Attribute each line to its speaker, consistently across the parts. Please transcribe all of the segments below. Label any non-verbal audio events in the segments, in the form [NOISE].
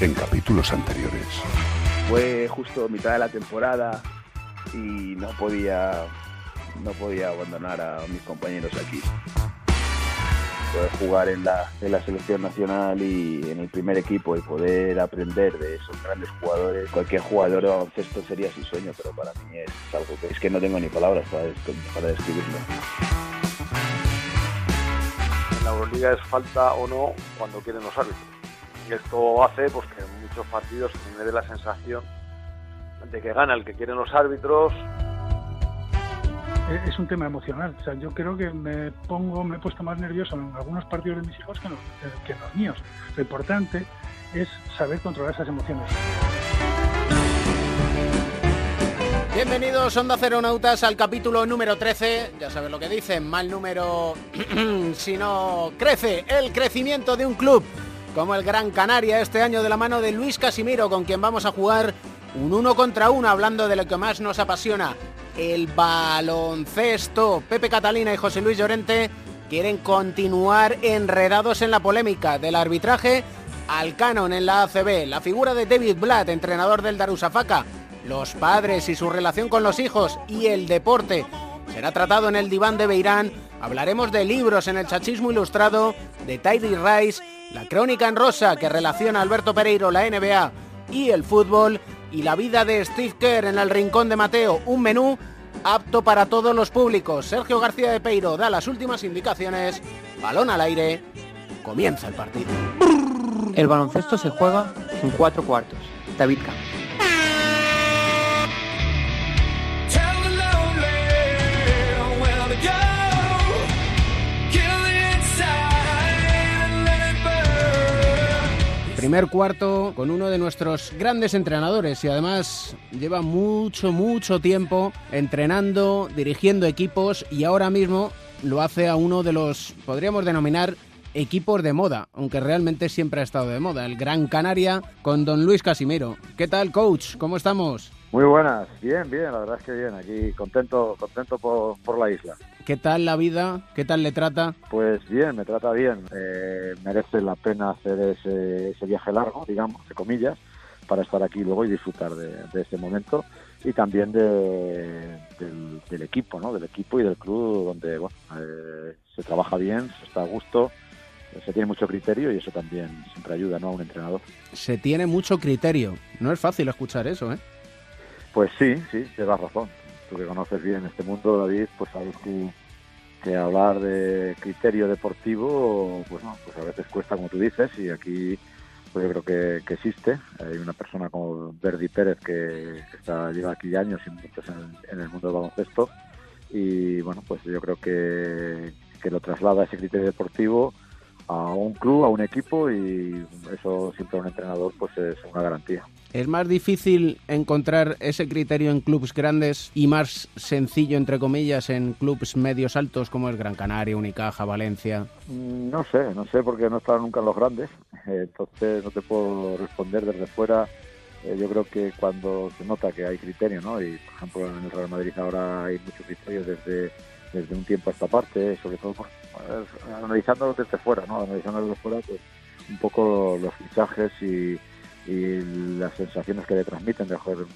Speaker 1: En capítulos anteriores.
Speaker 2: Fue justo mitad de la temporada y no podía, no podía abandonar a mis compañeros aquí. Poder jugar en la, en la selección nacional y en el primer equipo y poder aprender de esos grandes jugadores. Cualquier jugador de baloncesto sería su sueño, pero para mí es algo que es que no tengo ni palabras para, para describirlo.
Speaker 3: En la Euroliga es falta o no cuando quieren los árbitros. Y esto hace pues, que en muchos partidos se me dé la sensación de que gana el que quieren los árbitros.
Speaker 4: Es un tema emocional. O sea, yo creo que me pongo, me he puesto más nervioso en algunos partidos de mis hijos que en los, que en los míos. Lo importante es saber controlar esas emociones.
Speaker 5: Bienvenidos Onda Ceronautas al capítulo número 13. Ya sabes lo que dicen, mal número [CLEARS THROAT] si no crece el crecimiento de un club como el Gran Canaria este año de la mano de Luis Casimiro, con quien vamos a jugar un uno contra uno, hablando de lo que más nos apasiona, el baloncesto. Pepe Catalina y José Luis Llorente quieren continuar enredados en la polémica del arbitraje al canon en la ACB, la figura de David Blatt, entrenador del Darusafaka, los padres y su relación con los hijos y el deporte. Será tratado en el diván de Beirán. Hablaremos de libros en el chachismo ilustrado, de Tidy Rice la crónica en rosa que relaciona a Alberto Pereiro, la NBA y el fútbol, y la vida de Steve Kerr en el Rincón de Mateo, un menú apto para todos los públicos. Sergio García de Peiro da las últimas indicaciones, balón al aire, comienza el partido.
Speaker 6: El baloncesto se juega en cuatro cuartos. David Camp.
Speaker 5: Primer cuarto con uno de nuestros grandes entrenadores y además lleva mucho, mucho tiempo entrenando, dirigiendo equipos y ahora mismo lo hace a uno de los, podríamos denominar, equipos de moda, aunque realmente siempre ha estado de moda, el Gran Canaria con don Luis Casimiro. ¿Qué tal, coach? ¿Cómo estamos?
Speaker 3: Muy buenas, bien, bien, la verdad es que bien, aquí contento, contento por, por la isla.
Speaker 5: ¿Qué tal la vida? ¿Qué tal le trata?
Speaker 3: Pues bien, me trata bien. Eh, merece la pena hacer ese, ese, viaje largo, digamos, de comillas, para estar aquí luego y disfrutar de, de este momento y también de, del, del, equipo, ¿no? Del equipo y del club donde bueno, eh, se trabaja bien, se está a gusto, se tiene mucho criterio y eso también siempre ayuda, ¿no? A un entrenador.
Speaker 5: Se tiene mucho criterio. No es fácil escuchar eso, ¿eh?
Speaker 3: Pues sí, sí, llevas razón tú que conoces bien este mundo, David, pues sabes que, que hablar de criterio deportivo, pues no, pues a veces cuesta, como tú dices, y aquí pues yo creo que, existe. Hay una persona como Verdi Pérez que, que está, lleva aquí años y muchos en el, en el mundo del baloncesto, y bueno, pues yo creo que, que lo traslada ese criterio deportivo a un club, a un equipo, y eso siempre a un entrenador pues es una garantía.
Speaker 5: ¿Es más difícil encontrar ese criterio en clubes grandes y más sencillo, entre comillas, en clubes medios altos como es Gran Canaria, Unicaja, Valencia?
Speaker 3: No sé, no sé porque no he estado nunca en los grandes, [LAUGHS] entonces no te puedo responder desde fuera. Eh, yo creo que cuando se nota que hay criterio, ¿no? Y por ejemplo en el Real Madrid ahora hay muchos criterios desde, desde un tiempo a esta parte, sobre todo analizándolo desde fuera, ¿no? Analizándolo desde fuera, pues un poco los fichajes y las sensaciones que le transmiten, mejor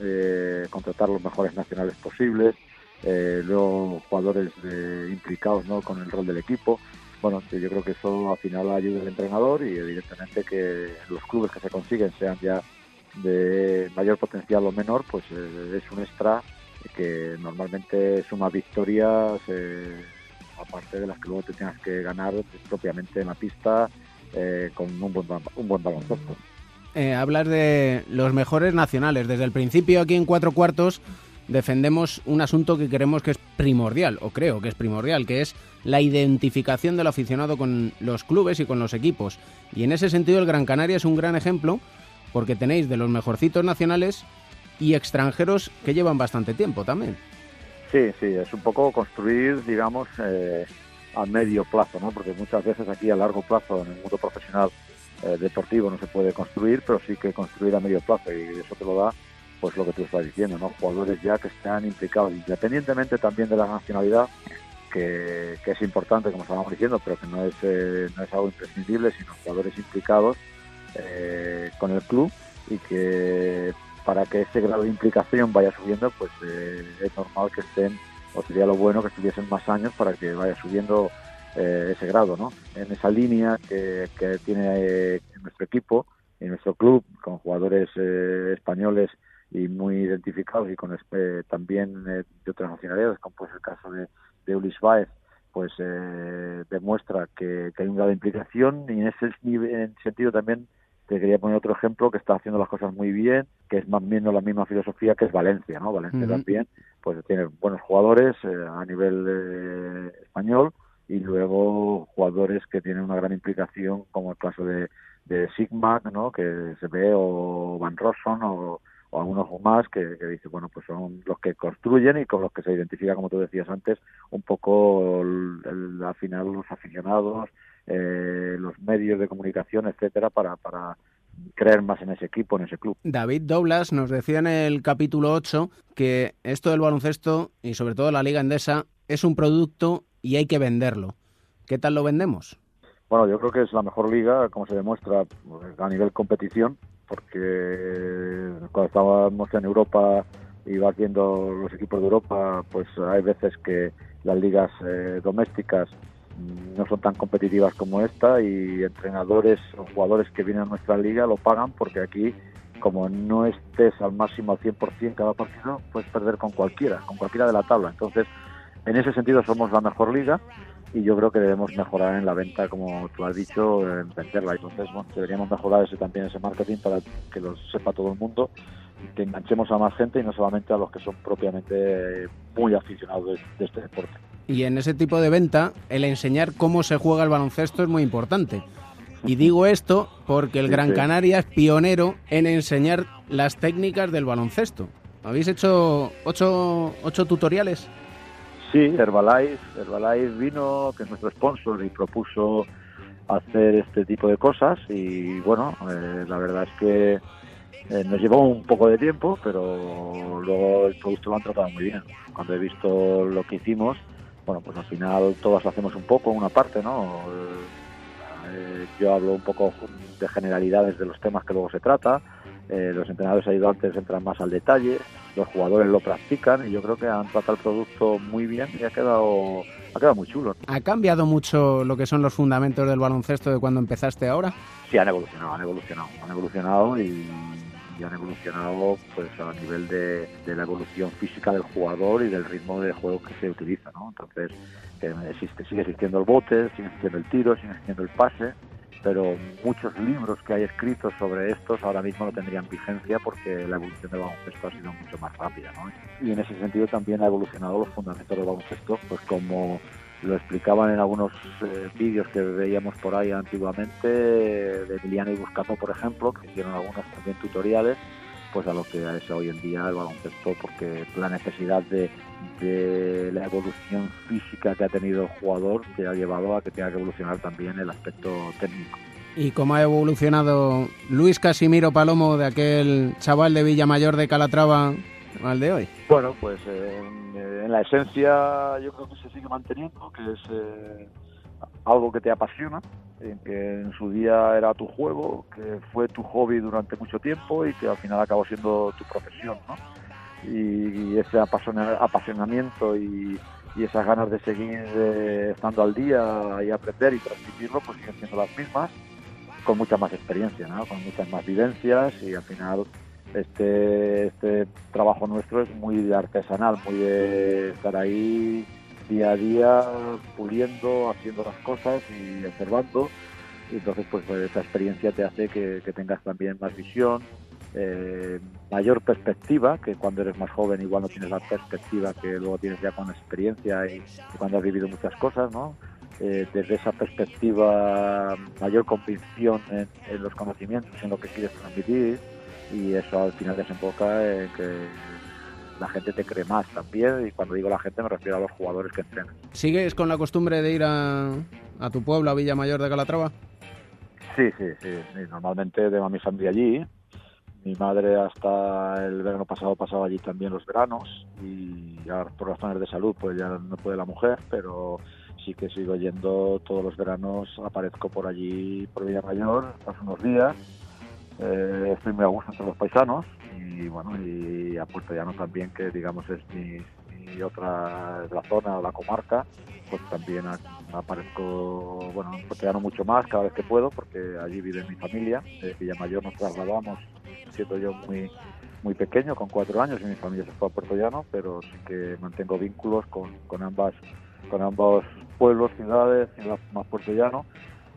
Speaker 3: eh, contratar los mejores nacionales posibles, eh, luego jugadores de, implicados ¿no? con el rol del equipo. Bueno, yo creo que eso al final ayuda al entrenador y evidentemente que los clubes que se consiguen sean ya de mayor potencial o menor, pues eh, es un extra que normalmente suma victorias, eh, aparte de las que luego te tengas que ganar propiamente en la pista eh, con un buen, un buen baloncesto.
Speaker 5: eh, hablas de los mejores nacionales. Desde el principio aquí en Cuatro Cuartos defendemos un asunto que creemos que es primordial, o creo que es primordial, que es la identificación del aficionado con los clubes y con los equipos. Y en ese sentido el Gran Canaria es un gran ejemplo porque tenéis de los mejorcitos nacionales y extranjeros que llevan bastante tiempo también.
Speaker 3: Sí, sí, es un poco construir, digamos, eh, a medio plazo, ¿no? Porque muchas veces aquí a largo plazo en el mundo profesional eh, deportivo no se puede construir, pero sí que construir a medio plazo y eso te lo da pues lo que tú estás diciendo, ¿no? Jugadores ya que están implicados, independientemente también de la nacionalidad, que, es importante, como estábamos diciendo, pero que no es, eh, no es algo imprescindible, sino jugadores implicados eh, con el club y que para que ese grado de implicación vaya subiendo, pues eh, es normal que estén, o sería lo bueno que estuviesen más años para que vaya subiendo ese grado, ¿no? En esa línea que, que tiene nuestro equipo y nuestro club, con jugadores españoles y muy identificados y con eh, también eh, de otras nacionalidades, como pues el caso de, de Ulis Baez, pues eh, demuestra que, hay un grado de implicación y en ese en sentido también te quería poner otro ejemplo que está haciendo las cosas muy bien, que es más menos la misma filosofía que es Valencia, ¿no? Valencia también, pues tiene buenos jugadores a nivel español y luego jugadores que tienen una gran implicación, como el caso de, de Sigma, ¿no? Que se ve, o Van Rosson, o, o algunos más que, dice, bueno, pues son los que construyen y con los que se identifica, como tú decías antes, un poco al final los aficionados, eh, los medios de comunicación, etcétera, para, para creer más en ese equipo, en ese club.
Speaker 5: David Doblas nos decía en el capítulo 8 que esto del baloncesto y sobre todo la Liga Endesa es un producto y hay que venderlo. ¿Qué tal lo vendemos?
Speaker 3: Bueno, yo creo que es la mejor liga, como se demuestra a nivel competición, porque cuando estábamos en Europa y vas viendo los equipos de Europa, pues hay veces que las ligas eh, domésticas no son tan competitivas como esta y entrenadores o jugadores que vienen a nuestra liga lo pagan porque aquí como no estés al máximo al 100% cada partido, puedes perder con cualquiera, con cualquiera de la tabla. Entonces, en ese sentido somos la mejor liga y yo creo que debemos mejorar en la venta, como tú has dicho, en venderla. Entonces, deberíamos mejorar ese, también ese marketing para que lo sepa todo el mundo, que enganchemos a más gente y no solamente a los que son propiamente muy aficionados de, este deporte.
Speaker 5: Y en ese tipo de venta, el enseñar cómo se juega el baloncesto es muy importante. Y digo esto porque el Gran Canaria es pionero en enseñar las técnicas del baloncesto. ¿Habéis hecho ocho, ocho tutoriales?
Speaker 3: Sí, Herbalife, Herbalife vino, que es nuestro sponsor, y propuso hacer este tipo de cosas y bueno, eh, la verdad es que eh, nos llevó un poco de tiempo, pero luego el producto lo han tratado muy bien. Cuando he visto lo que hicimos, bueno, pues al final todas hacemos un poco, una parte, ¿no? Eh, yo hablo un poco de generalidades de los temas que luego se trata, los entrenadores ayudantes entran más al detalle, los jugadores lo practican y yo creo que han tratado el producto muy bien y ha quedado, ha quedado muy chulo.
Speaker 5: ¿Ha cambiado mucho lo que son los fundamentos del baloncesto de cuando empezaste ahora?
Speaker 3: Sí, han evolucionado, han evolucionado, han evolucionado y, han evolucionado pues a nivel de, la evolución física del jugador y del ritmo de juego que se utiliza, ¿no? Entonces, existe, sigue existiendo el bote, sigue existiendo el tiro, sigue existiendo el pase, pero muchos libros que hay escritos sobre estos ahora mismo no tendrían vigencia porque la evolución del baloncesto ha sido mucho más rápida. ¿no? Y en ese sentido también ha evolucionado los fundamentos del baloncesto, pues como lo explicaban en algunos eh, vídeos que veíamos por ahí antiguamente, de Emiliano y Buscato, por ejemplo, que hicieron algunos también tutoriales, pues a lo que es hoy en día el baloncesto, porque la necesidad de, de la evolución física que ha tenido el jugador que ha llevado a que tenga que evolucionar también el aspecto técnico.
Speaker 5: ¿Y cómo ha evolucionado Luis Casimiro Palomo de aquel chaval de Villamayor de Calatrava al de hoy?
Speaker 3: Bueno, pues en, la esencia yo creo que se sigue manteniendo, que es eh, algo que te apasiona, que en su día era tu juego, que fue tu hobby durante mucho tiempo y que al final acabó siendo tu profesión, ¿no? Y, ese apasionamiento y, esas ganas de seguir eh, estando al día y aprender y transmitirlo, pues siguen siendo las mismas, con mucha más experiencia, ¿no? Con muchas más vivencias y al final este, este trabajo nuestro es muy artesanal, muy de estar ahí día a día puliendo, haciendo las cosas y observando y entonces pues, pues esa experiencia te hace que, tengas también más visión, eh, mayor perspectiva, que cuando eres más joven igual no tienes la perspectiva que luego tienes ya con experiencia y, cuando has vivido muchas cosas, ¿no? Eh, desde esa perspectiva mayor convicción en, en, los conocimientos, en lo que quieres transmitir y eso al final desemboca en que la gente te cree más también y cuando digo la gente me refiero a los jugadores que entrenan.
Speaker 5: ¿Sigues con la costumbre de ir a, a tu pueblo, a Villa Mayor de Calatrava?
Speaker 3: Sí, sí, sí, normalmente tengo a mi familia allí. Mi madre hasta el verano pasado pasaba allí también los veranos y ya por razones de salud pues ya no puede la mujer, pero sí que sigo yendo todos los veranos, aparezco por allí, por Villa Mayor, paso unos días, eh, estoy muy a gusto entre los paisanos y bueno, y a Puerto Llano también, que digamos es mi, otra la zona la comarca, pues también aparezco, bueno, en Puerto Llano mucho más cada vez que puedo, porque allí vive mi familia, de Villamayor nos trasladamos, siendo yo muy muy pequeño, con cuatro años, y mi familia se fue a Puerto Llano, pero sí que mantengo vínculos con, con ambas con ambos pueblos, ciudades, ciudad más Puerto Llano,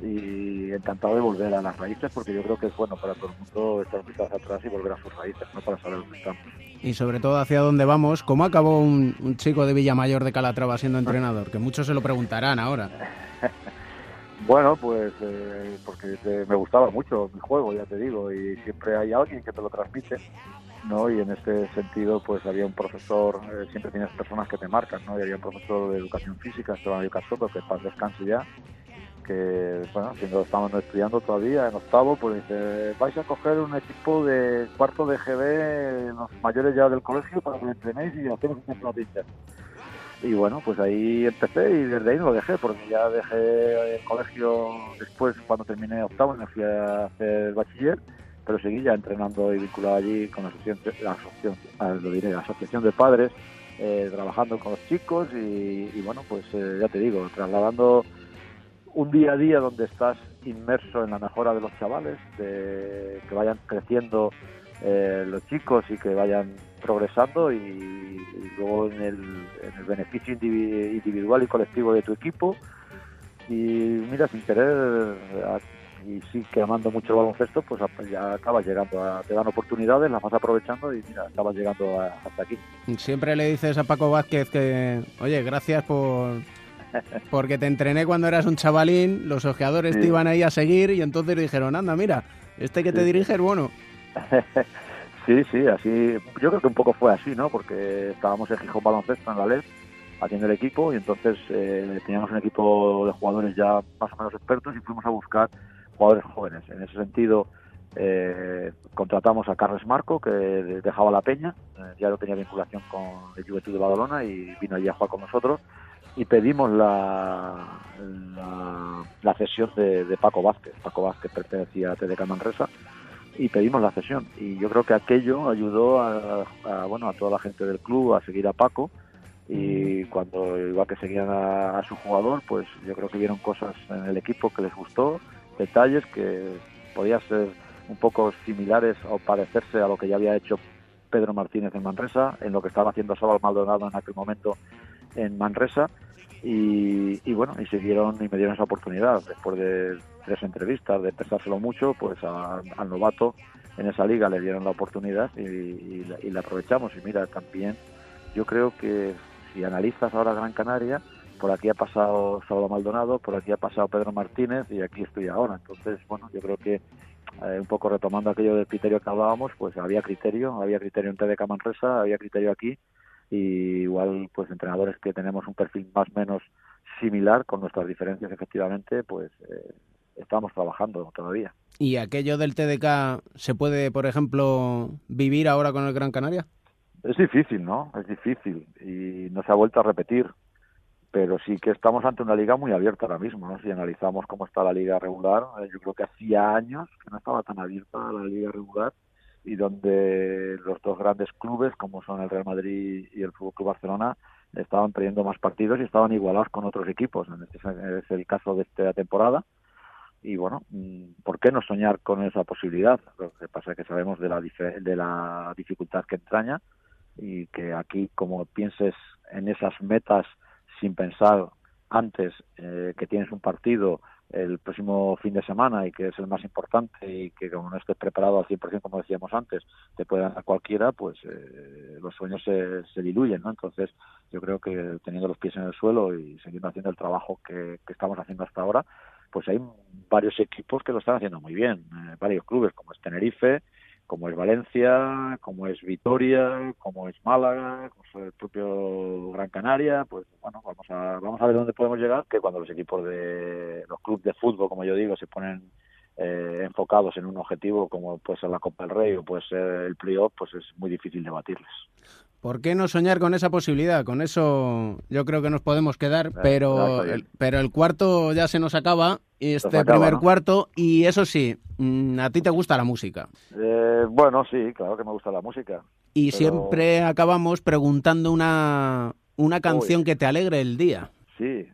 Speaker 3: y encantado de volver a las raíces porque yo creo que es bueno para todo el mundo estar quizás atrás y volver a sus raíces, no para saber dónde estamos.
Speaker 5: Y sobre todo hacia dónde vamos, ¿cómo acabó un, chico de Villamayor de Calatrava siendo entrenador? Que muchos se lo preguntarán ahora. [LAUGHS]
Speaker 3: bueno, pues eh, porque me gustaba mucho mi juego, ya te digo, y siempre hay alguien que te lo transmite. ¿no? Y en este sentido, pues había un profesor, eh, siempre tienes personas que te marcan, ¿no? Y había un profesor de educación física, Esteban Casoto, que para descanso ya, que, bueno, siendo estábamos estudiando todavía, en octavo, pues dice, vais a coger un equipo de cuarto de GB, los mayores ya del colegio, para que lo entrenéis y hacemos un campeonato Y bueno, pues ahí empecé y desde ahí no lo dejé, porque ya dejé el colegio después, cuando terminé octavo, me fui a hacer bachiller, pero seguí ya entrenando y vinculado allí con la asociación, la asociación, ah, lo diré, la asociación de padres, eh, trabajando con los chicos y, bueno, pues eh, ya te digo, trasladando un día a día donde estás inmerso en la mejora de los chavales, de que vayan creciendo eh, los chicos y que vayan progresando y, luego en el, beneficio individual y colectivo de tu equipo. Y mira, sin querer, y sí que amando mucho el baloncesto, pues ya acabas llegando, a, te dan oportunidades, las vas aprovechando y mira, acabas llegando hasta aquí.
Speaker 5: Siempre le dices a Paco Vázquez que, oye, gracias por porque te entrené cuando eras un chavalín, los ojeadores te iban ahí a seguir y entonces dijeron, anda, mira, este que te dirige es bueno. [LAUGHS]
Speaker 3: sí, sí, así, yo creo que un poco fue así, ¿no? Porque estábamos en Gijón Baloncesto en la LED haciendo el equipo y entonces eh, teníamos un equipo de jugadores ya más o menos expertos y fuimos a buscar jugadores jóvenes. En ese sentido, eh, contratamos a Carles Marco, que dejaba la Peña, eh, ya no tenía vinculación con el Juventud de Badalona y vino allí a jugar con nosotros y pedimos la, la, cesión de, Paco Vázquez. Paco Vázquez pertenecía a TDK Manresa y pedimos la cesión. Y yo creo que aquello ayudó a, bueno, a toda la gente del club a seguir a Paco y cuando igual que seguían a, su jugador, pues yo creo que vieron cosas en el equipo que les gustó, detalles que podían ser un poco similares o parecerse a lo que ya había hecho Pedro Martínez en Manresa, en lo que estaba haciendo Salvador Maldonado en aquel momento en Manresa y, bueno, y siguieron y me dieron esa oportunidad. Después de tres entrevistas, de pensárselo mucho, pues al novato en esa liga le dieron la oportunidad y, la, aprovechamos. Y mira, también yo creo que si analizas ahora Gran Canaria, por aquí ha pasado Salvador Maldonado, por aquí ha pasado Pedro Martínez y aquí estoy ahora. Entonces, bueno, yo creo que eh, un poco retomando aquello del criterio que hablábamos, pues había criterio, había criterio en TDK Manresa, había criterio aquí y igual pues entrenadores que tenemos un perfil más o menos similar con nuestras diferencias efectivamente pues eh, estamos trabajando todavía.
Speaker 5: Y aquello del TDK se puede por ejemplo vivir ahora con el Gran Canaria
Speaker 3: es difícil no es difícil y no se ha vuelto a repetir. Pero sí que estamos ante una liga muy abierta ahora mismo ¿no? si analizamos cómo está la liga regular eh, yo creo que hacía años que no estaba tan abierta la liga regular y donde los dos grandes clubes, como son el Real Madrid y el Fútbol Club Barcelona, estaban perdiendo más partidos y estaban igualados con otros equipos. Este es el caso de esta temporada. Y bueno, mm, ¿por qué no soñar con esa posibilidad? Lo que pasa es que sabemos de la, de la dificultad que entraña y que aquí, como pienses en esas metas sin pensar antes eh, que tienes un partido el próximo fin de semana y que es el más importante y que como no estés preparado al 100% como decíamos antes, te puede ganar cualquiera, pues eh, los sueños se, se diluyen, ¿no? Entonces yo creo que teniendo los pies en el suelo y siguiendo haciendo el trabajo que, que estamos haciendo hasta ahora, pues hay varios equipos que lo están haciendo muy bien, eh, varios clubes como es Tenerife, como es Valencia, como es Vitoria, como es Málaga, como es el propio Gran Canaria, pues bueno, vamos a, vamos a ver dónde podemos llegar, que cuando los equipos de los clubes de fútbol, como yo digo, se ponen eh, enfocados en un objetivo como puede ser la Copa del Rey o puede ser el playoff, pues es muy difícil debatirles.
Speaker 5: ¿Por qué no soñar con esa posibilidad? Con eso yo creo que nos podemos quedar,
Speaker 3: Eh,
Speaker 5: pero, el, pero el cuarto ya se nos acaba, este
Speaker 3: acaba,
Speaker 5: primer
Speaker 3: ¿no?
Speaker 5: cuarto, y eso sí, mm, a ti te gusta la música.
Speaker 3: Eh, bueno, sí, claro que me gusta la música.
Speaker 5: Y
Speaker 3: Pero-
Speaker 5: siempre acabamos preguntando una, una canción que te alegre el día.
Speaker 3: Sí.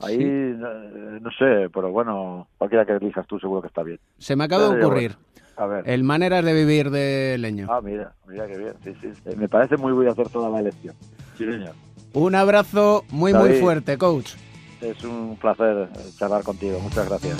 Speaker 3: Ahí no, no sé, pero bueno, cualquiera que elijas tú seguro que está bien.
Speaker 5: Se me acaba de ocurrir.
Speaker 3: A ver.
Speaker 5: El Maneras de Vivir de Leño.
Speaker 3: Ah, mira, mira qué bien. Sí, sí. Eh, Me parece muy bien hacer toda la elección. Sí, señor.
Speaker 5: Un abrazo muy, muy fuerte, coach.
Speaker 3: Es un placer eh, charlar contigo. Muchas gracias.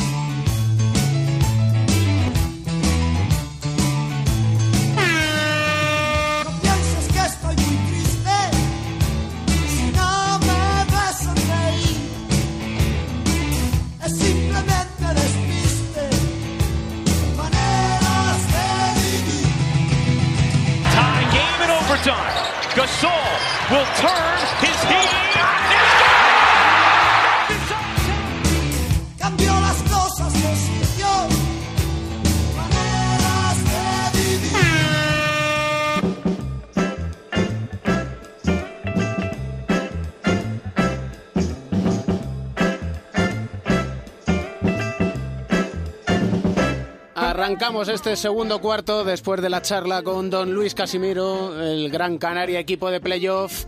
Speaker 5: Arrancamos este segundo cuarto después de la charla con don Luis Casimiro, el Gran Canaria equipo de playoff.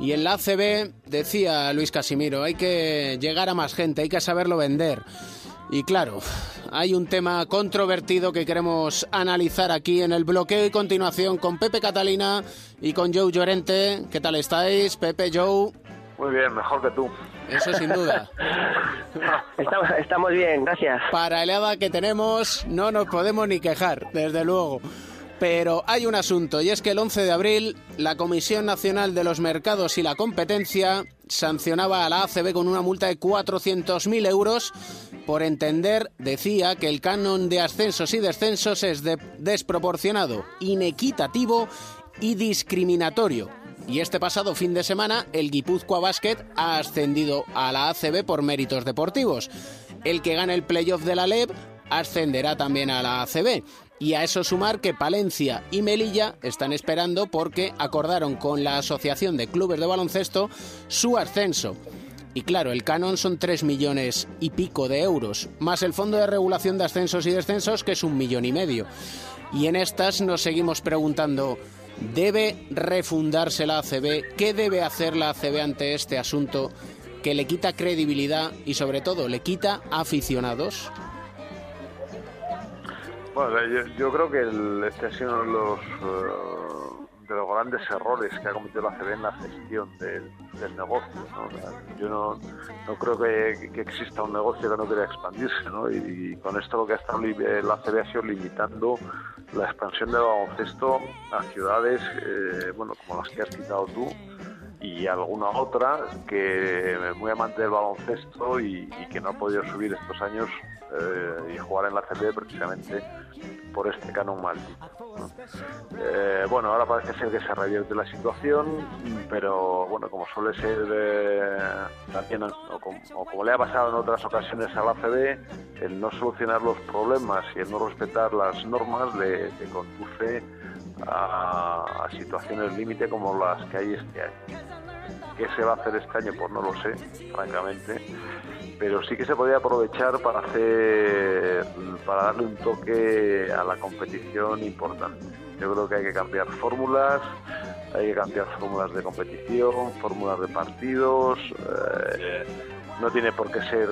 Speaker 5: Y en la ACB decía Luis Casimiro, hay que llegar a más gente, hay que saberlo vender. Y claro, hay un tema controvertido que queremos analizar aquí en el bloqueo y continuación con Pepe Catalina y con Joe Llorente. ¿Qué tal estáis, Pepe, Joe?
Speaker 7: Muy bien, mejor que tú.
Speaker 5: Eso sin duda. [LAUGHS]
Speaker 8: Estamos, estamos bien, gracias.
Speaker 5: Para el EADA que tenemos no nos podemos ni quejar, desde luego. Pero hay un asunto y es que el 11 de abril la Comisión Nacional de los Mercados y la Competencia sancionaba a la ACB con una multa de 400.000 euros por entender, decía, que el canon de ascensos y descensos es de- desproporcionado, inequitativo y discriminatorio. Y este pasado fin de semana, el Guipúzcoa Basket ha ascendido a la ACB por méritos deportivos. El que gane el playoff de la LEB ascenderá también a la ACB. Y a eso sumar que Palencia y Melilla están esperando porque acordaron con la Asociación de Clubes de Baloncesto su ascenso. Y claro, el canon son 3 millones y pico de euros, más el Fondo de Regulación de Ascensos y Descensos, que es un millón y medio. Y en estas nos seguimos preguntando, ¿debe refundarse la ACB? ¿Qué debe hacer la ACB ante este asunto que le quita credibilidad y sobre todo le quita aficionados?
Speaker 7: Bueno, yo, creo que el- este ha sido uno de los, eh, de los grandes errores que ha cometido la CB en la gestión del, del negocio. ¿no? Yo no, no creo que, que exista un negocio que no quiera expandirse. ¿no? Y, con esto lo que ha estado eh, la CB ha sido limitando la expansión del baloncesto a ciudades eh, bueno, como las que has citado tú y alguna otra que muy amante del baloncesto y que no ha podido subir estos años eh, y jugar en la CB precisamente por este canon maldito. Eh, bueno, ahora parece ser que se revierte la situación, pero bueno, como suele ser eh, también, o como, le ha pasado en otras ocasiones a la CB, el no solucionar los problemas y el no respetar las normas le, le conduce a situaciones límite como las que hay este año. ¿Qué se va a hacer este año? Pues no lo sé, francamente. Pero sí que se podría aprovechar para hacer, para darle un toque a la competición importante. Yo creo que hay que cambiar fórmulas, hay que cambiar fórmulas de competición, fórmulas de partidos. eh, no tiene por qué ser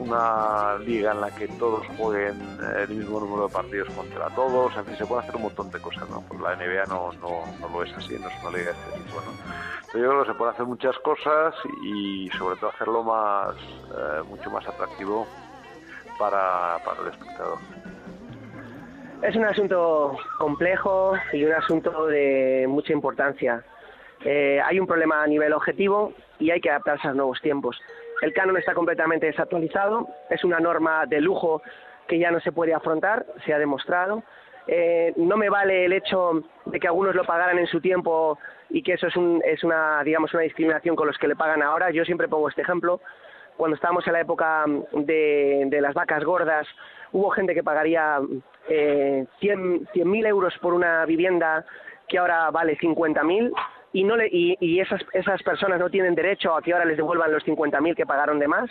Speaker 7: una liga en la que todos jueguen el mismo número de partidos contra todos. En fin, se puede hacer un montón de cosas, ¿no? Pues la NBA no, no, no lo es así, no es una liga de este tipo, ¿no? Pero yo creo que se puede hacer muchas cosas y sobre todo hacerlo más, eh, mucho más atractivo para, para el espectador.
Speaker 8: Es un asunto complejo y un asunto de mucha importancia. Eh, hay un problema a nivel objetivo y hay que adaptarse a nuevos tiempos. El canon está completamente desactualizado, es una norma de lujo que ya no se puede afrontar, se ha demostrado. Eh, no me vale el hecho de que algunos lo pagaran en su tiempo y que eso es, un, es una, digamos, una discriminación con los que le pagan ahora. Yo siempre pongo este ejemplo. Cuando estábamos en la época de, las vacas gordas, hubo gente que pagaría eh, 100.000 euros por una vivienda que ahora vale 50.000 y, no le, y, y esas, esas personas no tienen derecho a que ahora les devuelvan los 50.000 que pagaron de más.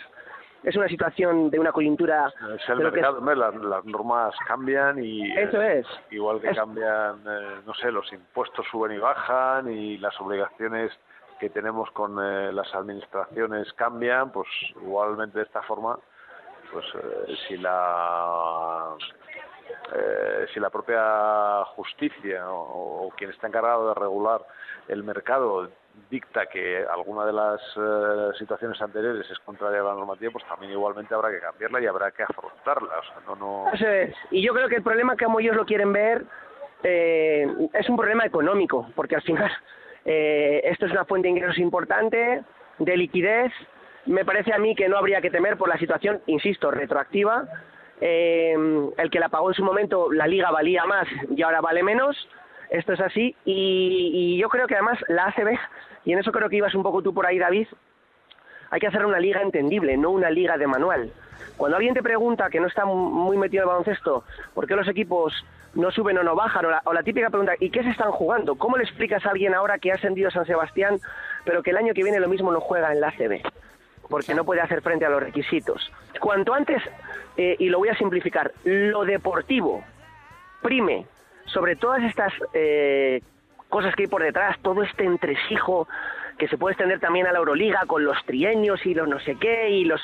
Speaker 8: Es una situación de una coyuntura...
Speaker 7: Es el mercado, ¿no? las, las normas cambian y
Speaker 8: Eso es.
Speaker 7: igual que
Speaker 8: Es-
Speaker 7: cambian, eh, no sé, los impuestos suben y bajan y las obligaciones que tenemos con eh, las administraciones cambian, pues igualmente de esta forma, pues eh, si la eh, si la propia justicia o, quien está encargado de regular el mercado dicta que alguna de las eh, situaciones anteriores es contraria a la normativa, pues también igualmente habrá que cambiarla y habrá que afrontarla. O sea, no, no...
Speaker 8: Eso es. Y yo creo que el problema como ellos lo quieren ver eh, es un problema económico, porque al final eh, esto es una fuente de ingresos importante, de liquidez. Me parece a mí que no habría que temer por la situación, insisto, retroactiva. Eh, el que la pagó en su momento, la liga valía más y ahora vale menos. Esto es así. Y, yo creo que además la ACB, y en eso creo que ibas un poco tú por ahí, David, hay que hacer una liga entendible, no una liga de manual. Cuando alguien te pregunta, que no está muy metido en el baloncesto, por qué los equipos no suben o no bajan, o la, o la típica pregunta, ¿y qué se están jugando? ¿Cómo le explicas a alguien ahora que ha ascendido San Sebastián, pero que el año que viene lo mismo no juega en la ACB? Porque no puede hacer frente a los requisitos. Cuanto antes, eh, y lo voy a simplificar, lo deportivo prime sobre todas estas eh, cosas que hay por detrás, todo este entresijo que se puede extender también a la Euroliga con los trienios y los no sé qué y los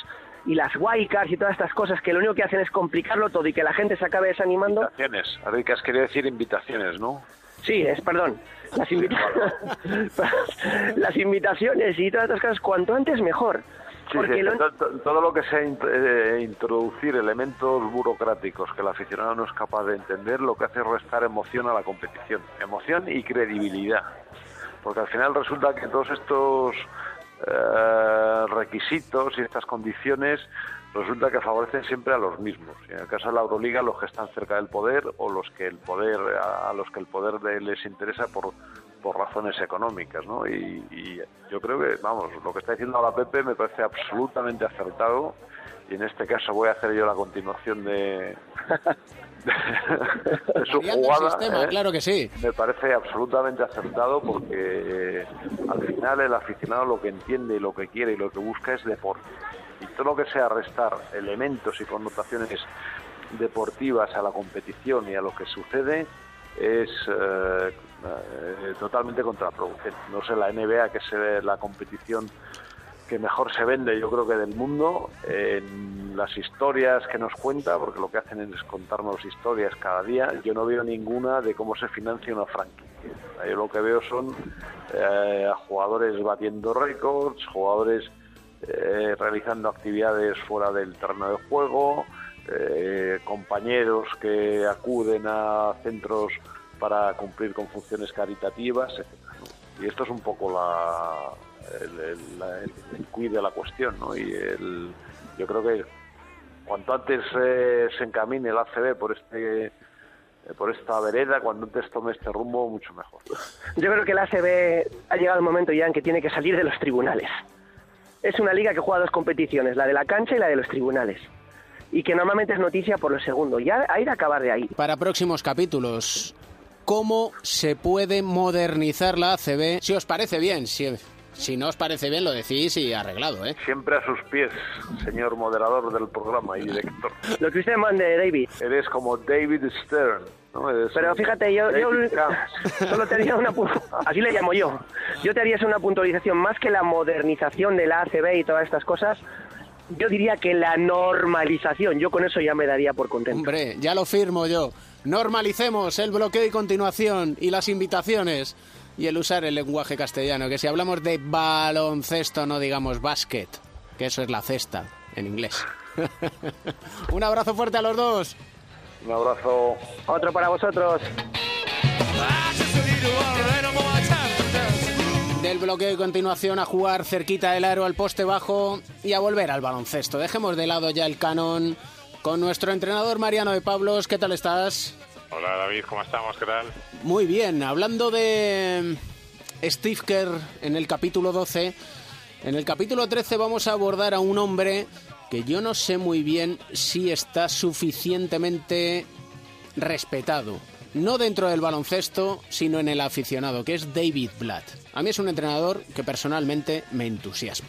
Speaker 8: y las wildcards y todas estas cosas que lo único que hacen es complicarlo todo y que la gente se acabe desanimando.
Speaker 7: Invitaciones. Ahora que has querido decir invitaciones, ¿no?
Speaker 8: Sí, es perdón. Las, invita- [LAUGHS] las invitaciones y todas estas cosas, cuanto antes mejor.
Speaker 7: Sí, sí, todo lo que sea eh, introducir elementos burocráticos que el aficionado no es capaz de entender, lo que hace es restar emoción a la competición. Emoción y credibilidad. Porque al final resulta que todos estos eh, requisitos y estas condiciones resulta que favorecen siempre a los mismos. En el caso de la Euroliga, los que están cerca del poder o los que el poder a los que el poder de- les interesa por por razones económicas, ¿no? Y, y yo creo que, vamos, lo que está diciendo ahora Pepe me parece absolutamente acertado y en este caso voy a hacer yo la continuación de, su
Speaker 5: el
Speaker 7: jugada.
Speaker 5: sistema,
Speaker 7: ¿eh?
Speaker 5: claro que sí.
Speaker 7: Me parece absolutamente acertado porque eh, al final el aficionado lo que entiende y lo que quiere y lo que busca es deporte. Y todo lo que sea restar elementos y connotaciones deportivas a la competición y a lo que sucede es eh, eh, totalmente contraproducente. No sé, la NBA, que es eh, la competición que mejor se vende, yo creo que del mundo, en las historias que nos cuenta, porque lo que hacen es contarnos historias cada día, yo no veo ninguna de cómo se financia una franquicia. Yo lo que veo son eh, jugadores batiendo récords, jugadores eh, realizando actividades fuera del terreno de juego, eh, compañeros que acuden a centros para cumplir con funciones caritativas, etc. Y esto es un poco la, el, el, el, el de la cuestión, ¿no? Y el, yo creo que cuanto antes eh, se encamine el ACB por este eh, por esta vereda, cuando antes tome este rumbo, mucho mejor.
Speaker 8: Yo creo que la ACB ha llegado el momento ya en que tiene que salir de los tribunales. Es una liga que juega dos competiciones, la de la cancha y la de los tribunales. Y que normalmente es noticia por lo segundo. Ya hay de acabar de ahí.
Speaker 5: Para próximos capítulos, ¿cómo se puede modernizar la ACB? Si os parece bien, si, si no os parece bien lo decís y arreglado, ¿eh?
Speaker 7: Siempre a sus pies, señor moderador del programa y director.
Speaker 8: Lo que usted mande, David.
Speaker 7: Eres como David Stern, ¿no?
Speaker 8: Pero fíjate, yo, yo [LAUGHS] solo te haría una... Así le llamo yo. Yo te haría una puntualización. Más que la modernización de la ACB y todas estas cosas, yo diría que la normalización. Yo con eso ya me daría por contento.
Speaker 5: Hombre, ya lo firmo yo. Normalicemos el bloqueo y continuación y las invitaciones y el usar el lenguaje castellano, que si hablamos de baloncesto no digamos básquet, que eso es la cesta en inglés. [LAUGHS] Un abrazo fuerte a los dos.
Speaker 7: Un abrazo.
Speaker 8: Otro para vosotros.
Speaker 5: Del bloqueo y continuación a jugar cerquita del aro al poste bajo y a volver al baloncesto. Dejemos de lado ya el canon con nuestro entrenador Mariano de Pablos. ¿Qué tal estás?
Speaker 9: Hola David, ¿cómo estamos? ¿Qué tal?
Speaker 5: Muy bien, hablando de Steve Kerr en el capítulo 12, en el capítulo 13 vamos a abordar a un hombre que yo no sé muy bien si está suficientemente respetado. No dentro del baloncesto, sino en el aficionado, que es David Blatt. A mí es un entrenador que personalmente me entusiasma.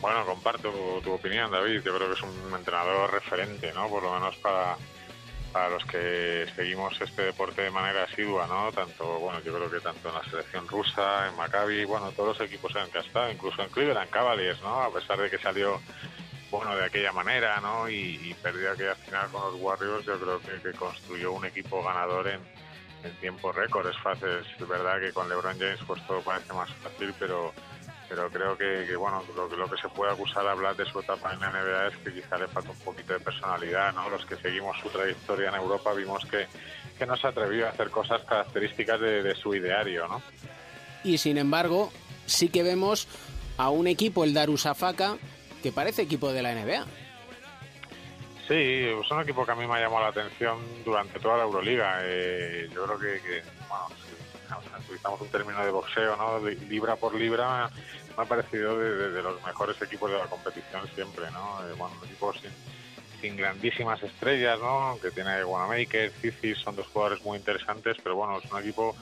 Speaker 9: Bueno, comparto tu opinión, David. Yo creo que es un entrenador referente, ¿no? Por lo menos para, para los que seguimos este deporte de manera asidua, ¿no? Tanto, bueno, yo creo que tanto en la selección rusa, en Maccabi, bueno, todos los equipos en que ha estado, incluso en Cleveland Cavaliers, ¿no? A pesar de que salió, bueno, de aquella manera, ¿no? Y, y perdió aquella final con los Warriors, yo creo que, que construyó un equipo ganador en, en tiempo récord. Es fácil, es verdad que con LeBron James pues todo parece más fácil, pero pero creo que, que, bueno lo, lo, que se puede acusar a hablar de su etapa en la NBA es que quizá le falta un poquito de personalidad no los que seguimos su trayectoria en Europa vimos que, que no se atrevió a hacer cosas características de, de, su ideario no
Speaker 5: y sin embargo sí que vemos a un equipo el Darussafaka que parece equipo de la NBA
Speaker 9: Sí, es un equipo que a mí me ha llamado la atención durante toda la Euroliga. Eh, yo creo que, bueno, si utilizamos un término de boxeo, ¿no? libra por libra, me ha parecido de, los mejores equipos de la competición siempre, ¿no? Eh, bueno, un equipo sin, sin, grandísimas estrellas, ¿no? Que tiene Wanamaker, Cicis, son dos jugadores muy interesantes, pero bueno, es un equipo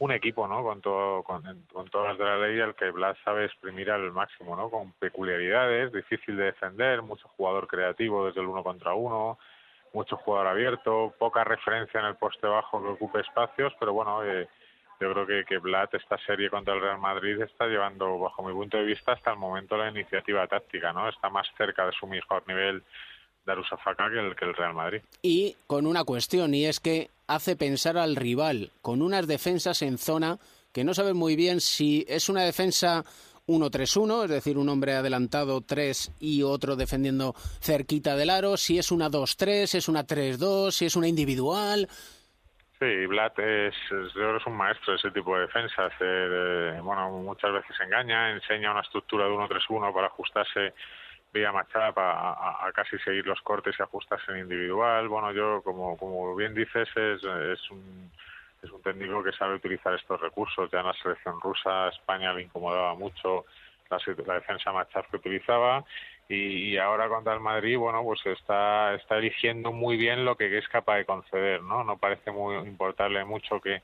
Speaker 9: un equipo, ¿no? Con todo, con, todas las de la ley al que Blas sabe exprimir al máximo, ¿no? Con peculiaridades, difícil de defender, mucho jugador creativo desde el uno contra uno, mucho jugador abierto, poca referencia en el poste bajo que ocupe espacios, pero bueno, eh, yo creo que, que esta serie contra el Real Madrid está llevando, bajo mi punto de vista, hasta el momento la iniciativa táctica, ¿no? Está más cerca de su mejor nivel Darussafaka que el, que el Real Madrid.
Speaker 5: Y con una cuestión, y es que hace pensar al rival con unas defensas en zona que no sabe muy bien si es una defensa 1-3-1, es decir, un hombre adelantado 3 y otro defendiendo cerquita del aro, si es una 2-3, es una 3-2, si es una individual.
Speaker 9: Sí, es, es, es un maestro de ese tipo de defensas. Eh, de, bueno, muchas veces engaña, enseña una estructura de 1-3-1 para ajustarse vía matchup a, casi seguir los cortes y ajustarse en individual. Bueno, yo, como, como bien dices, es, es, un, es un técnico que sabe utilizar estos recursos. Ya en la selección rusa, España le incomodaba mucho la, la defensa matchup que utilizaba. Y, y, ahora contra el Madrid, bueno, pues está, está eligiendo muy bien lo que es capaz de conceder, ¿no? No parece muy importarle mucho que,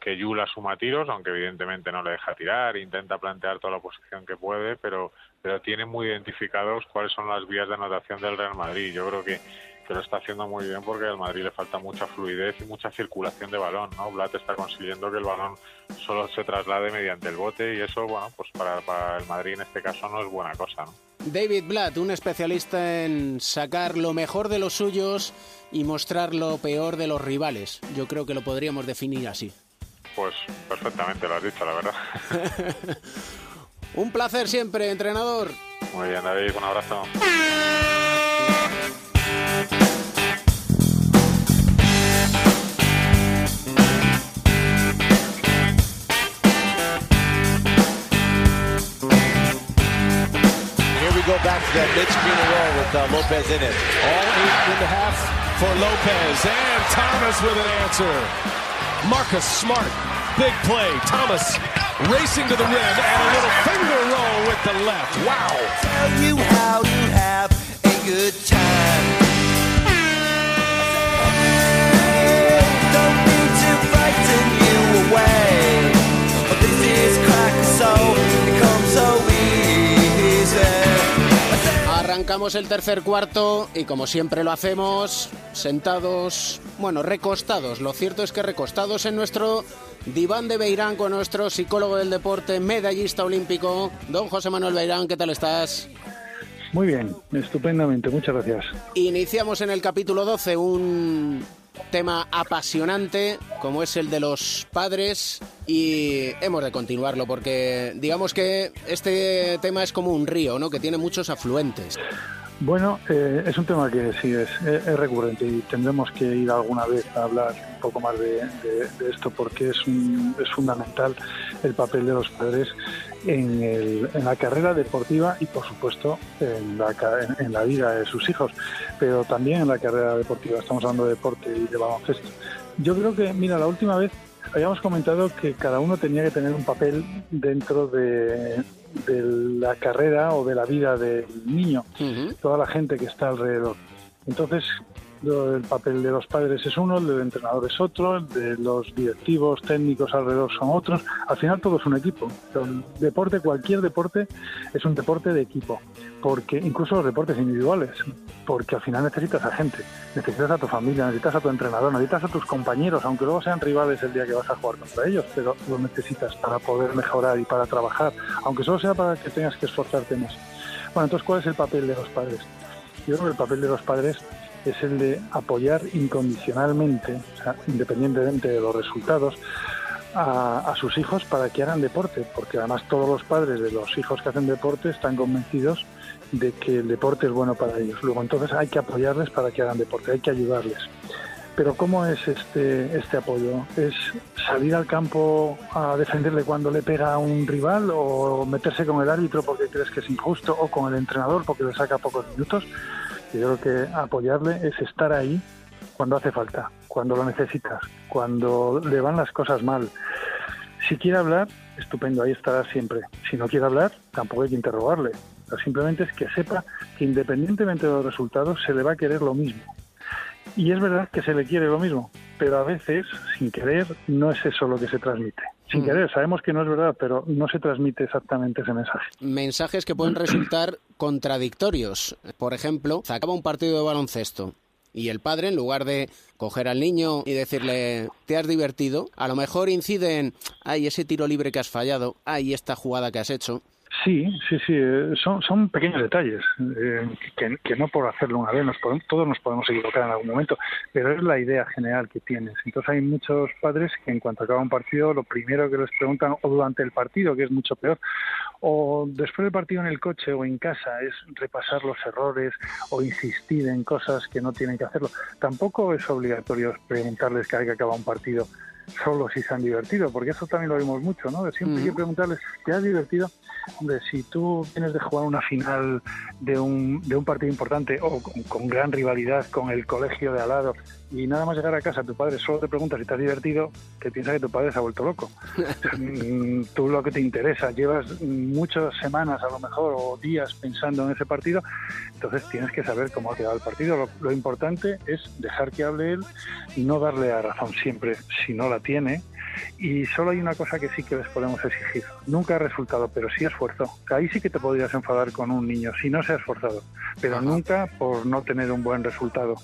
Speaker 9: que Yula suma tiros, aunque evidentemente no le deja tirar, intenta plantear toda la posición que puede, pero, pero tiene muy identificados cuáles son las vías de anotación del Real Madrid. Yo creo que, que lo está haciendo muy bien porque al Madrid le falta mucha fluidez y mucha circulación de balón, ¿no? Blatt está consiguiendo que el balón solo se traslade mediante el bote y eso, bueno, pues para, para el Madrid en este caso no es buena cosa, ¿no?
Speaker 5: David Blatt, un especialista en sacar lo mejor de los suyos y mostrar lo peor de los rivales. Yo creo que lo podríamos definir así.
Speaker 9: Pues perfectamente lo has dicho, la verdad. [LAUGHS]
Speaker 5: un placer siempre, entrenador.
Speaker 9: Muy bien, David, un abrazo.
Speaker 10: Here we go back to that mid-screen roll with uh, Lopez in it.
Speaker 11: All eight and a half for Lopez. And Thomas with an answer. Marcus Smart, big play. Thomas racing to the rim and a little finger roll with the left. Wow.
Speaker 1: Tell you how to have a good time.
Speaker 5: Arrancamos el tercer cuarto y como siempre lo hacemos, sentados, bueno, recostados. Lo cierto es que recostados en nuestro diván de Beirán con nuestro psicólogo del deporte, medallista olímpico, don José Manuel Beirán. ¿Qué tal estás?
Speaker 4: Muy bien, estupendamente, muchas gracias.
Speaker 5: Iniciamos en el capítulo 12 un tema apasionante como es el de los padres y hemos de continuarlo porque digamos que este tema es como un río, ¿no? Que tiene muchos afluentes.
Speaker 4: Bueno, eh, es un tema que sí es, es, recurrente y tendremos que ir alguna vez a hablar un poco más de, esto porque es, un, es fundamental el papel de los padres en, el, en, la carrera deportiva y por supuesto en la, en la vida de sus hijos, pero también en la carrera deportiva. Estamos hablando de deporte y de baloncesto. Yo creo que, mira, la última vez habíamos comentado que cada uno tenía que tener un papel dentro de, de la carrera o de la vida del niño, uh -huh. toda la gente que está alrededor. Entonces, el papel de los padres es uno, el del entrenador es otro, el de los directivos técnicos alrededor son otros. Al final todo es un equipo. El deporte, cualquier deporte, es un deporte de equipo. Porque incluso los deportes individuales, porque al final necesitas a gente, necesitas a tu familia, necesitas a tu entrenador, necesitas a tus compañeros, aunque luego sean rivales el día que vas a jugar contra ellos, pero lo necesitas para poder mejorar y para trabajar, aunque solo sea para que tengas que esforzarte más. Bueno, entonces, ¿cuál es el papel de los padres? Yo creo que el papel de los padres es el de apoyar incondicionalmente, o sea, independientemente de los resultados, a, sus hijos para que hagan deporte, porque además todos los padres de los hijos que hacen deporte están convencidos de que el deporte es bueno para ellos. Luego entonces hay que apoyarles para que hagan deporte, hay que ayudarles. Pero ¿cómo es este, este apoyo? ¿Es salir al campo a defenderle cuando le pega a un rival o meterse con el árbitro porque crees que es injusto o con el entrenador porque le saca pocos minutos? Yo creo que apoyarle es estar ahí cuando hace falta, cuando lo necesitas, cuando le van las cosas mal. Si quiere hablar, estupendo, ahí estará siempre. Si no quiere hablar, tampoco hay que interrogarle. Simplemente es que sepa que independientemente de los resultados se le va a querer lo mismo. Y es verdad que se le quiere lo mismo, pero a veces, sin querer, no es eso lo que se transmite. Sin mm. querer, sabemos que no es verdad, pero no se transmite exactamente ese mensaje.
Speaker 5: Mensajes que pueden resultar contradictorios. Por ejemplo, se acaba un partido de baloncesto y el padre, en lugar de coger al niño y decirle, te has divertido, a lo mejor incide en, ay, ese tiro libre que has fallado, ay, esta jugada que has hecho.
Speaker 4: Sí, sí, sí, son, son pequeños detalles, eh, que, que, no por hacerlo una vez, nos podemos, todos nos podemos equivocar en algún momento, pero es la idea general que tienes. Entonces hay muchos padres que en cuanto acaba un partido, lo primero que les preguntan, o durante el partido, que es mucho peor, o después del partido en el coche o en casa, es repasar los errores o insistir en cosas que no tienen que hacerlo. Tampoco es obligatorio preguntarles cada vez que acaba un partido solo si se han divertido, porque eso también lo vimos mucho, ¿no? Siempre hay que preguntarles, ¿te has divertido? Hombre, si tú tienes de jugar una final de un, de un partido importante o con, con, gran rivalidad con el colegio de al lado y nada más llegar a casa tu padre solo te pregunta si te has divertido, te piensa que tu padre se ha vuelto loco. [LAUGHS] tú lo que te interesa, llevas muchas semanas a lo mejor o días pensando en ese partido, entonces tienes que saber cómo ha quedado el partido. Lo, lo importante es dejar que hable él no darle la razón siempre si no la tiene y solo hay una cosa que sí que les podemos exigir. Nunca resultado, pero sí esfuerzo. Ahí sí que te podrías enfadar con un niño si no se ha esforzado, pero Ajá. nunca por no tener un buen resultado.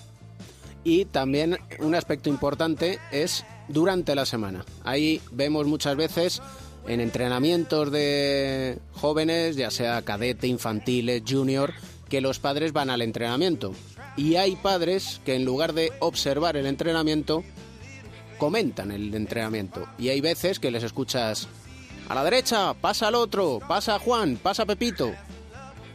Speaker 5: Y también un aspecto importante es durante la semana. Ahí vemos muchas veces en entrenamientos de jóvenes, ya sea cadete, infantiles, junior, que los padres van al entrenamiento. Y hay padres que en lugar de observar el entrenamiento, comentan el entrenamiento. Y hay veces que les escuchas a la derecha, pasa al otro, pasa Juan, pasa Pepito.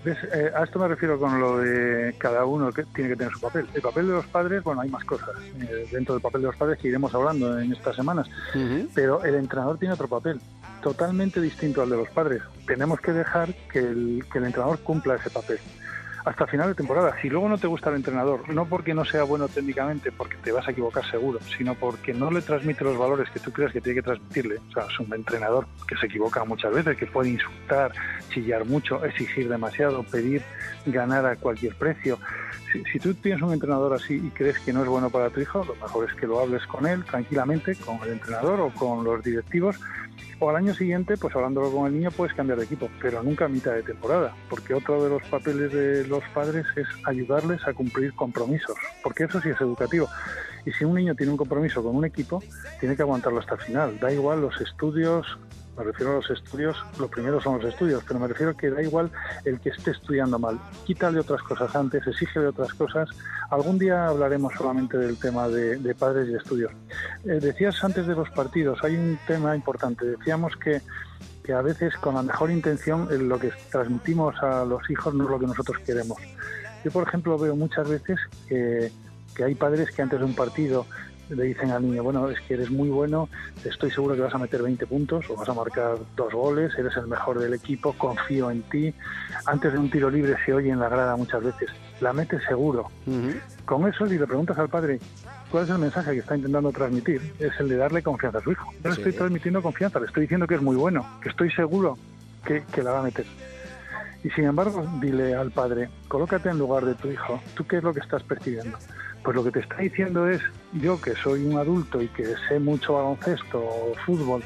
Speaker 4: ¿Ves? Eh, a esto me refiero con lo de cada uno que tiene que tener su papel. El papel de los padres, bueno, hay más cosas eh, dentro del papel de los padres que iremos hablando en estas semanas, uh -huh. pero el entrenador tiene otro papel totalmente distinto al de los padres. Tenemos que dejar que el, que el entrenador cumpla ese papel hasta final de temporada. Si luego no te gusta el entrenador, no porque no sea bueno técnicamente, porque te vas a equivocar seguro, sino porque no le transmite los valores que tú crees que tiene que transmitirle. O sea, es un entrenador que se equivoca muchas veces, que puede insultar, chillar mucho, exigir demasiado, pedir ganar a cualquier precio. Si, si, tú tienes un entrenador así y crees que no es bueno para tu hijo, lo mejor es que lo hables con él tranquilamente, con el entrenador o con los directivos, o al año siguiente, pues hablándolo con el niño, puedes cambiar de equipo, pero nunca a mitad de temporada, porque otro de los papeles de los padres es ayudarles a cumplir compromisos, porque eso sí es educativo. Y si un niño tiene un compromiso con un equipo, tiene que aguantarlo hasta el final. Da igual los estudios, me refiero a los estudios, lo primero son los estudios, pero me refiero a que da igual el que esté estudiando mal. Quítale otras cosas antes, exígele otras cosas. Algún día hablaremos solamente del tema de, padres y estudios. Eh, decías antes de los partidos, hay un tema importante. Decíamos que que a veces con la mejor intención lo que transmitimos a los hijos no es lo que nosotros queremos. Yo, por ejemplo, veo muchas veces que, que hay padres que antes de un partido le dicen al niño, bueno, es que eres muy bueno, estoy seguro que vas a meter 20 puntos o vas a marcar dos goles, eres el mejor del equipo, confío en ti. Antes de un tiro libre se oye en la grada muchas veces, la metes seguro. Con eso, si le preguntas al padre cuál es el mensaje que está intentando transmitir, es el de darle confianza a su hijo. Yo le
Speaker 5: Sí.
Speaker 4: estoy transmitiendo confianza, le estoy diciendo que es muy bueno, que estoy seguro que, que la va a meter. Y sin embargo, dile al padre, colócate en lugar de tu hijo. ¿Tú qué es lo que estás percibiendo? Pues lo que te está diciendo es, yo que soy un adulto y que sé mucho baloncesto o fútbol,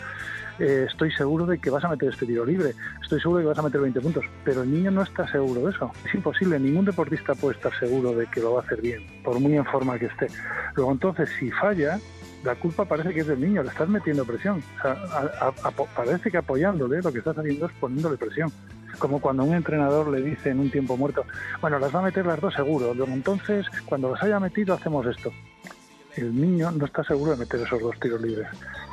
Speaker 4: eh, estoy seguro de que vas a meter este tiro libre, estoy seguro de que vas a meter 20 puntos, pero el niño no está seguro de eso. Es imposible, ningún deportista puede estar seguro de que lo va a hacer bien, por muy en forma que esté. Luego entonces, si falla, la culpa parece que es del niño, le estás metiendo presión. Parece que apoyándole lo que estás haciendo es poniéndole presión. Como cuando un entrenador le dice en un tiempo muerto, bueno, las va a meter las dos seguro, luego entonces cuando las haya metido hacemos esto. El niño no está seguro de meter esos dos tiros libres.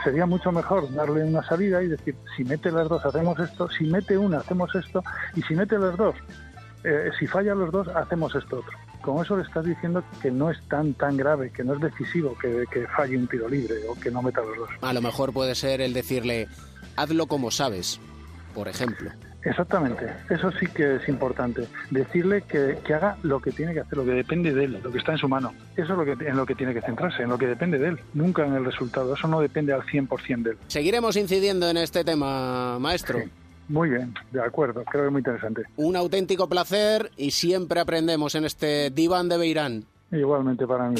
Speaker 4: Sería mucho mejor darle una salida y decir, si mete las dos hacemos esto, si mete una hacemos esto, y si mete las dos, eh, si falla los dos hacemos esto otro. Con eso le estás diciendo que no es tan tan grave, que no es decisivo que, que falle un tiro libre o que no meta los dos.
Speaker 5: A lo mejor puede ser el decirle, hazlo como sabes, por ejemplo.
Speaker 4: Exactamente, eso sí que es importante. Decirle que, que haga lo que tiene que hacer, lo que depende de él, lo que está en su mano. Eso es lo que, en lo que tiene que centrarse, en lo que depende de él, nunca en el resultado. Eso no depende al 100% de él.
Speaker 5: Seguiremos incidiendo en este tema, maestro.
Speaker 4: Muy bien, de acuerdo, creo que es muy interesante.
Speaker 5: Un auténtico placer y siempre aprendemos en este diván de Beirán.
Speaker 4: Igualmente para mí.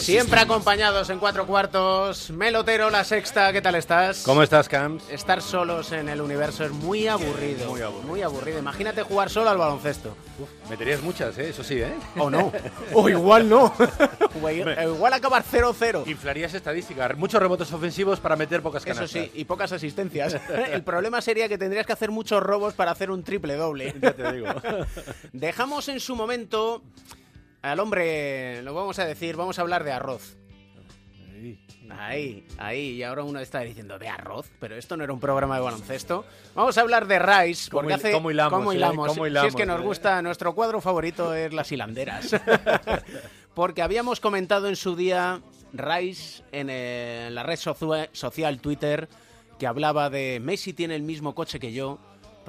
Speaker 5: Siempre acompañados en cuatro cuartos. Melotero, la sexta, ¿qué tal estás?
Speaker 12: ¿Cómo estás, Camps?
Speaker 5: Estar solos en el universo es muy aburrido. Muy aburrido. Imagínate jugar solo al baloncesto.
Speaker 12: Meterías muchas, ¿eh? Eso sí, ¿eh?
Speaker 5: O no. [LAUGHS] O igual no. [LAUGHS] O igual, acabar 0-0.
Speaker 12: Inflarías estadísticas. Muchos rebotes ofensivos para meter pocas
Speaker 5: Eso
Speaker 12: canastas.
Speaker 5: sí, y pocas asistencias. [LAUGHS] El problema sería que tendrías que hacer muchos robos para hacer un triple doble.
Speaker 12: Ya te digo.
Speaker 5: Dejamos en su momento al hombre, lo vamos a decir, vamos a hablar de arroz. Ahí, ahí, y ahora uno está diciendo de arroz, pero esto no era un programa de baloncesto. Vamos a hablar de Rice,
Speaker 12: ¿Cómo
Speaker 5: porque
Speaker 12: hil-
Speaker 5: hace
Speaker 12: cómo hilamos,
Speaker 5: cómo
Speaker 12: eh?
Speaker 5: hilamos.
Speaker 12: ¿Cómo
Speaker 5: Si es que nos
Speaker 12: eh?
Speaker 5: gusta, nuestro cuadro favorito es las hilanderas. [LAUGHS] porque habíamos comentado en su día Rice en, eh, en la red socia- social Twitter que hablaba de Messi tiene el mismo coche que yo,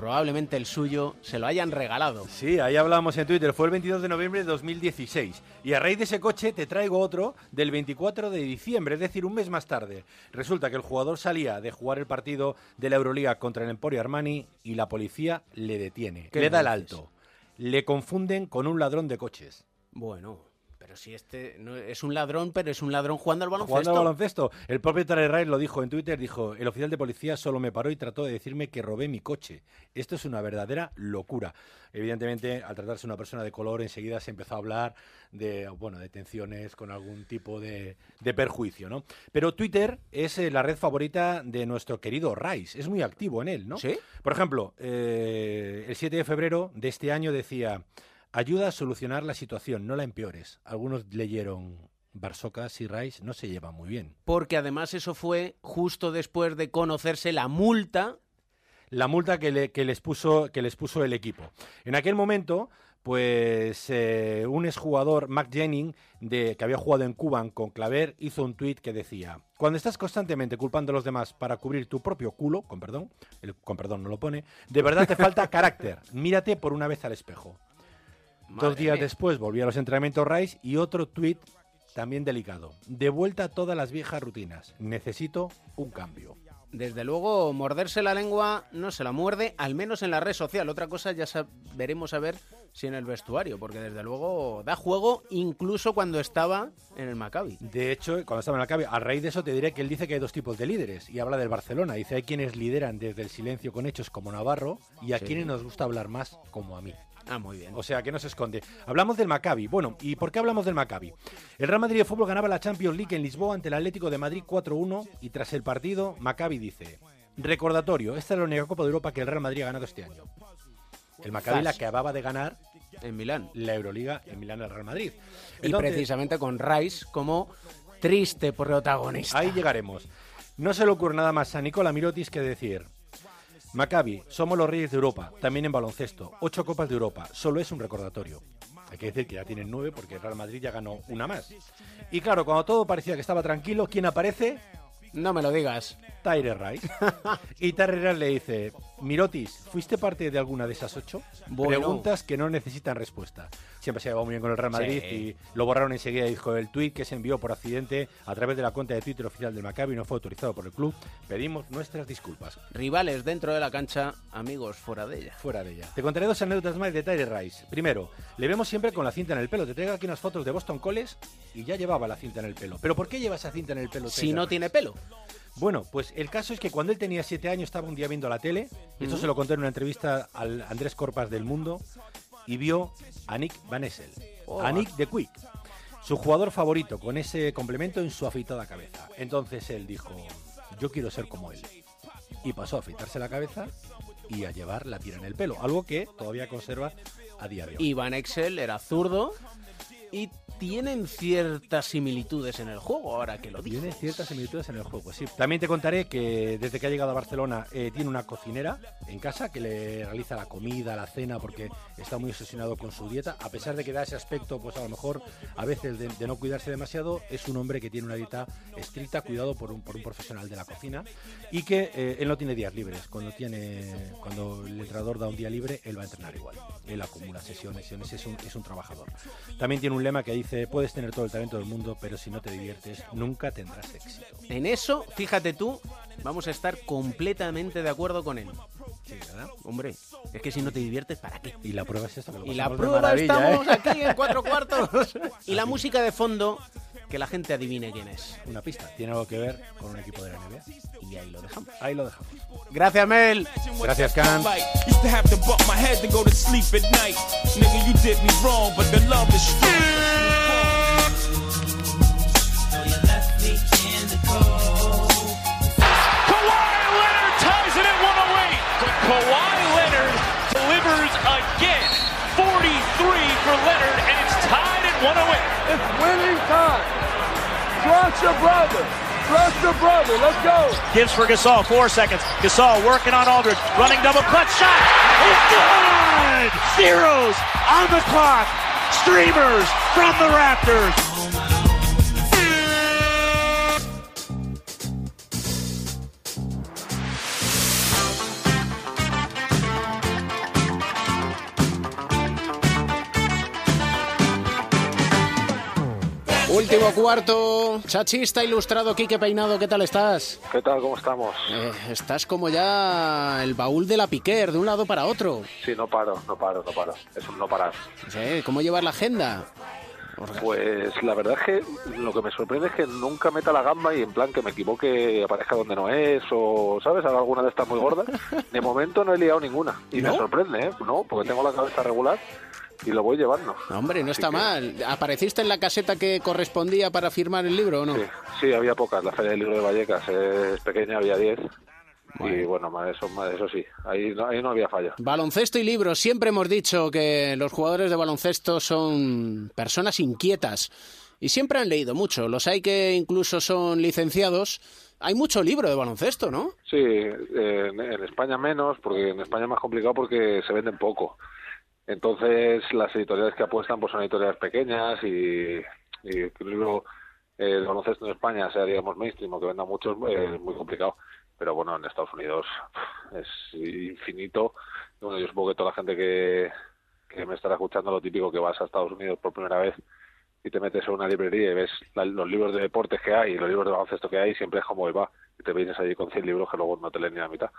Speaker 5: probablemente el suyo se lo hayan regalado.
Speaker 12: Sí, ahí hablamos en Twitter. Fue el 22 de noviembre de 2016. Y a raíz de ese coche te traigo otro del 24 de diciembre, es decir, un mes más tarde. Resulta que el jugador salía de jugar el partido de la Euroliga contra el Emporio Armani y la policía le detiene.
Speaker 5: ¿Qué
Speaker 12: Le da el alto. Le confunden con un ladrón de coches.
Speaker 5: Bueno, pero si este no, es un ladrón, pero es un ladrón jugando al baloncesto.
Speaker 12: Jugando al baloncesto. El propio Rice lo dijo en Twitter, dijo, el oficial de policía solo me paró y trató de decirme que robé mi coche. Esto es una verdadera locura. Evidentemente, al tratarse de una persona de color, enseguida se empezó a hablar de, bueno, de tensiones con algún tipo de, de perjuicio, ¿no? Pero Twitter es eh, la red favorita de nuestro querido Rice. Es muy activo en él, ¿no?
Speaker 5: ¿Sí?
Speaker 12: Por ejemplo, eh, el 7 de febrero de este año decía, ayuda a solucionar la situación, no la empeores. Algunos leyeron, Barsocas y Rice no se llevan muy bien.
Speaker 5: Porque además eso fue justo después de conocerse la multa.
Speaker 12: La multa que, le- que les, puso, que les puso el equipo. En aquel momento, pues eh, un exjugador, Mac Jennings, de, que había jugado en Cuban con Claver, hizo un tuit que decía, cuando estás constantemente culpando a los demás para cubrir tu propio culo, con perdón, el con perdón no lo pone, de verdad te falta carácter. Mírate por una vez al espejo. Dos días
Speaker 5: mía.
Speaker 12: después volvió a los entrenamientos Rice y otro tuit también delicado. De vuelta a todas las viejas rutinas. Necesito un cambio.
Speaker 5: Desde luego, morderse la lengua no se la muerde, al menos en la red social. Otra cosa ya veremos a ver si en el vestuario, porque desde luego da juego incluso cuando estaba en el Maccabi.
Speaker 12: De hecho, cuando estaba en la cabe, a raíz de eso te diré que él dice que hay dos tipos de líderes y habla del Barcelona. Dice hay quienes lideran desde el silencio con hechos como Navarro y a
Speaker 5: Sí.
Speaker 12: quienes nos gusta hablar más como a mí.
Speaker 5: Ah, muy bien.
Speaker 12: O sea, que no se esconde. Hablamos del Maccabi. Bueno, ¿y por qué hablamos del Maccabi? El Real Madrid de fútbol ganaba la Champions League en Lisboa ante el Atlético de Madrid 4-1 y tras el partido, Maccabi dice, recordatorio, esta es la única Copa de Europa que el Real Madrid ha ganado este año. El Maccabi la acababa de ganar
Speaker 5: En Milán.
Speaker 12: La Euroliga en Milán al Real Madrid.
Speaker 5: Y precisamente con Rice como triste protagonista.
Speaker 12: Ahí llegaremos. No se le ocurre nada más a Nicola Mirotis que decir. Maccabi, somos los reyes de Europa, también en baloncesto. Ocho copas de Europa, solo es un recordatorio. Hay que decir que ya tienen nueve porque Real Madrid ya ganó una más. Y claro, cuando todo parecía que estaba tranquilo, ¿quién aparece?
Speaker 5: No me lo digas.
Speaker 12: Tyre Rice. [LAUGHS] y Tyre Rice le dice, Mirotis, ¿fuiste parte de alguna de esas ocho?
Speaker 5: Bueno.
Speaker 12: Preguntas que no necesitan respuesta. Siempre se ha llevado muy bien con el Real Madrid
Speaker 5: Sí.
Speaker 12: y lo borraron enseguida, dijo el tuit que se envió por accidente a través de la cuenta de Twitter oficial del Maccabi y no fue autorizado por el club. Pedimos nuestras disculpas.
Speaker 5: Rivales dentro de la cancha, amigos fuera de ella.
Speaker 12: Fuera de ella. Te contaré dos anécdotas más de Tyre Rice. Primero, le vemos siempre con la cinta en el pelo. Te traigo aquí unas fotos de Boston College y ya llevaba la cinta en el pelo. ¿Pero por qué lleva esa cinta en el pelo?
Speaker 5: Si no
Speaker 12: Rice?
Speaker 5: tiene pelo.
Speaker 12: Bueno, pues el caso es que cuando él tenía siete años estaba un día viendo la tele, y esto se lo conté en una entrevista al Andrés Corpas del Mundo, y vio a Nick Van Essel,
Speaker 5: Oh.
Speaker 12: a Nick de Quick, su jugador favorito, con ese complemento en su afeitada cabeza. Entonces él dijo, yo quiero ser como él. Y pasó a afeitarse la cabeza y a llevar la tira en el pelo, algo que todavía conserva a día de hoy.
Speaker 5: Y Van Excel era zurdo y tienen ciertas similitudes en el juego, ahora que lo dices.
Speaker 12: Tiene ciertas similitudes en el juego, sí. También te contaré que desde que ha llegado a Barcelona eh, tiene una cocinera en casa que le realiza la comida, la cena, porque está muy obsesionado con su dieta. A pesar de que da ese aspecto, pues a lo mejor a veces de, de no cuidarse demasiado, es un hombre que tiene una dieta estricta, cuidado por un, por un profesional de la cocina y que eh, él no tiene días libres. Cuando, tiene, cuando el entrenador da un día libre, él va a entrenar igual. Él acumula sesiones, sesiones, es un, es un trabajador. También tiene un lema que dice, puedes tener todo el talento del mundo, pero si no te diviertes, nunca tendrás éxito.
Speaker 5: En eso, fíjate tú, vamos a estar completamente de acuerdo con él.
Speaker 12: Sí, ¿verdad?
Speaker 5: Hombre, es que si no te diviertes, ¿para qué?
Speaker 12: Y la prueba es esta. que lo
Speaker 5: Y la prueba estamos
Speaker 12: ¿eh?
Speaker 5: aquí en cuatro cuartos. [LAUGHS] y la música de fondo, que la gente adivine quién es.
Speaker 12: Una pista, tiene algo que ver con un equipo de la NBA.
Speaker 5: Y ahí lo dejamos.
Speaker 12: Ahí lo dejamos.
Speaker 5: Gracias, Mel.
Speaker 12: Gracias, Can.
Speaker 13: Used to have to bump my head to go to sleep at night. Nigga, you did me wrong, but the love is
Speaker 14: Kawhi Leonard ties it at 108. But Kawhi Leonard delivers again. 43 for Leonard, and it's tied at 108.
Speaker 15: It's winning time. Trust your brother. Trust your brother. Let's go.
Speaker 16: Gives for Gasol, four seconds. Gasol working on Aldridge, running double clutch shot. It's good! Zeros on the clock. Streamers from the Raptors.
Speaker 5: Último cuarto. Chachista ilustrado, Quique Peinado, ¿qué tal estás?
Speaker 17: ¿Qué tal? ¿Cómo estamos?
Speaker 5: Eh, estás como ya el baúl de la Piquer, de un lado para otro.
Speaker 17: Sí, no paro, no paro, no paro. Es un no parar.
Speaker 5: Sí, ¿Cómo llevar la agenda?
Speaker 17: Pues la verdad es que lo que me sorprende es que nunca meta la gamba y en plan que me equivoque, aparezca donde no es o, ¿sabes? Haga alguna de estas muy gordas. De momento no he liado ninguna. Y
Speaker 5: ¿No?
Speaker 17: me sorprende, ¿eh? No, porque tengo la cabeza regular y lo voy llevando.
Speaker 5: No, hombre, no
Speaker 17: Así
Speaker 5: está
Speaker 17: que-
Speaker 5: mal. ¿Apareciste en la caseta que correspondía para firmar el libro o no?
Speaker 17: Sí, sí, había pocas. La Feria del Libro de Vallecas es pequeña, había 10. Y bueno, más eso, más eso sí. Ahí no, ahí no había fallo.
Speaker 5: Baloncesto y libros. Siempre hemos dicho que los jugadores de baloncesto son personas inquietas y siempre han leído mucho. Los hay que incluso son licenciados. Hay mucho libro de baloncesto, ¿no?
Speaker 17: Sí, en, en España menos, porque en España es más complicado porque se venden poco. Entonces, las editoriales que apuestan pues son editoriales pequeñas y, y libro eh, el baloncesto en España sea, digamos, mainstream o que venda mucho eh, es muy complicado. Pero bueno, en Estados Unidos es infinito. Bueno, yo supongo que toda la gente que, que me estará escuchando lo típico que vas a Estados Unidos por primera vez y te metes en una librería y ves la- los libros de deportes que hay y los libros de baloncesto que hay, siempre es como va. Y te vienes allí con 100 libros que luego no te leen ni la mitad.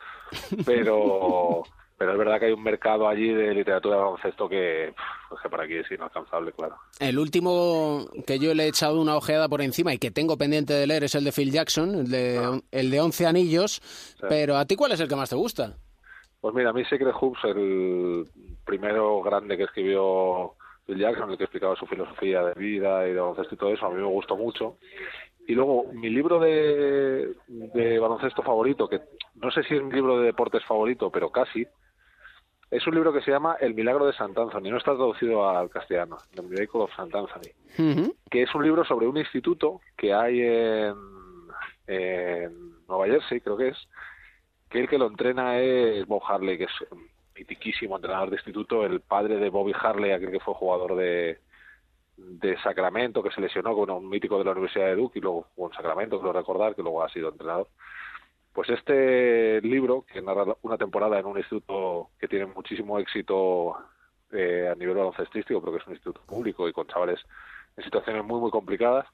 Speaker 17: Pero, [LAUGHS] pero es verdad que hay un mercado allí de literatura de baloncesto que, pues que para aquí es inalcanzable, claro.
Speaker 5: El último que yo le he echado una ojeada por encima y que tengo pendiente de leer es el de Phil Jackson, el de, el de 11 anillos. Pero ¿a ti cuál es el que más te gusta?
Speaker 17: Pues mira, a mí Secret Hoops, el primero grande que escribió Phil Jackson, el que explicaba su filosofía de vida y de baloncesto y todo eso, a mí me gustó mucho. Y luego, mi libro de, de baloncesto favorito, que no sé si es mi libro de deportes favorito, pero casi, Es un libro que se llama El milagro de Sant Anthony, no está traducido al castellano, The Miracle of Sant Anthony, que es un libro sobre un instituto que hay en, en Nueva Jersey, creo que es, que el que lo entrena es Bob Harley, que es un mitiquísimo entrenador de instituto, el padre de Bobby Harley, aquel que fue jugador de, de Sacramento, que se lesionó con un mítico de la Universidad de Duke y luego jugó en Sacramento, creo recordar, que luego ha sido entrenador. Pues este libro, que narra una temporada en un instituto que tiene muchísimo éxito eh, a nivel baloncestístico, porque es un instituto público y con chavales en situaciones muy, muy complicadas,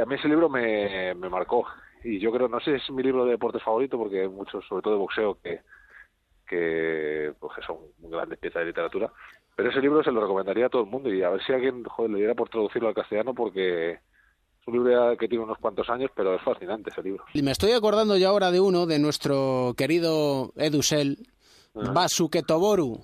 Speaker 17: a mí ese libro me, marcó. Y yo creo, no sé si es mi libro de deportes favorito, porque hay muchos, sobre todo de boxeo, que, que, pues, que son grandes piezas de literatura. Pero ese libro se lo recomendaría a todo el mundo y a ver si alguien joder, le diera por traducirlo al castellano, porque un libro que tiene unos cuantos años, pero es fascinante ese libro.
Speaker 5: Y me estoy acordando ya ahora de uno de nuestro querido Edusel, Basuke Toboru,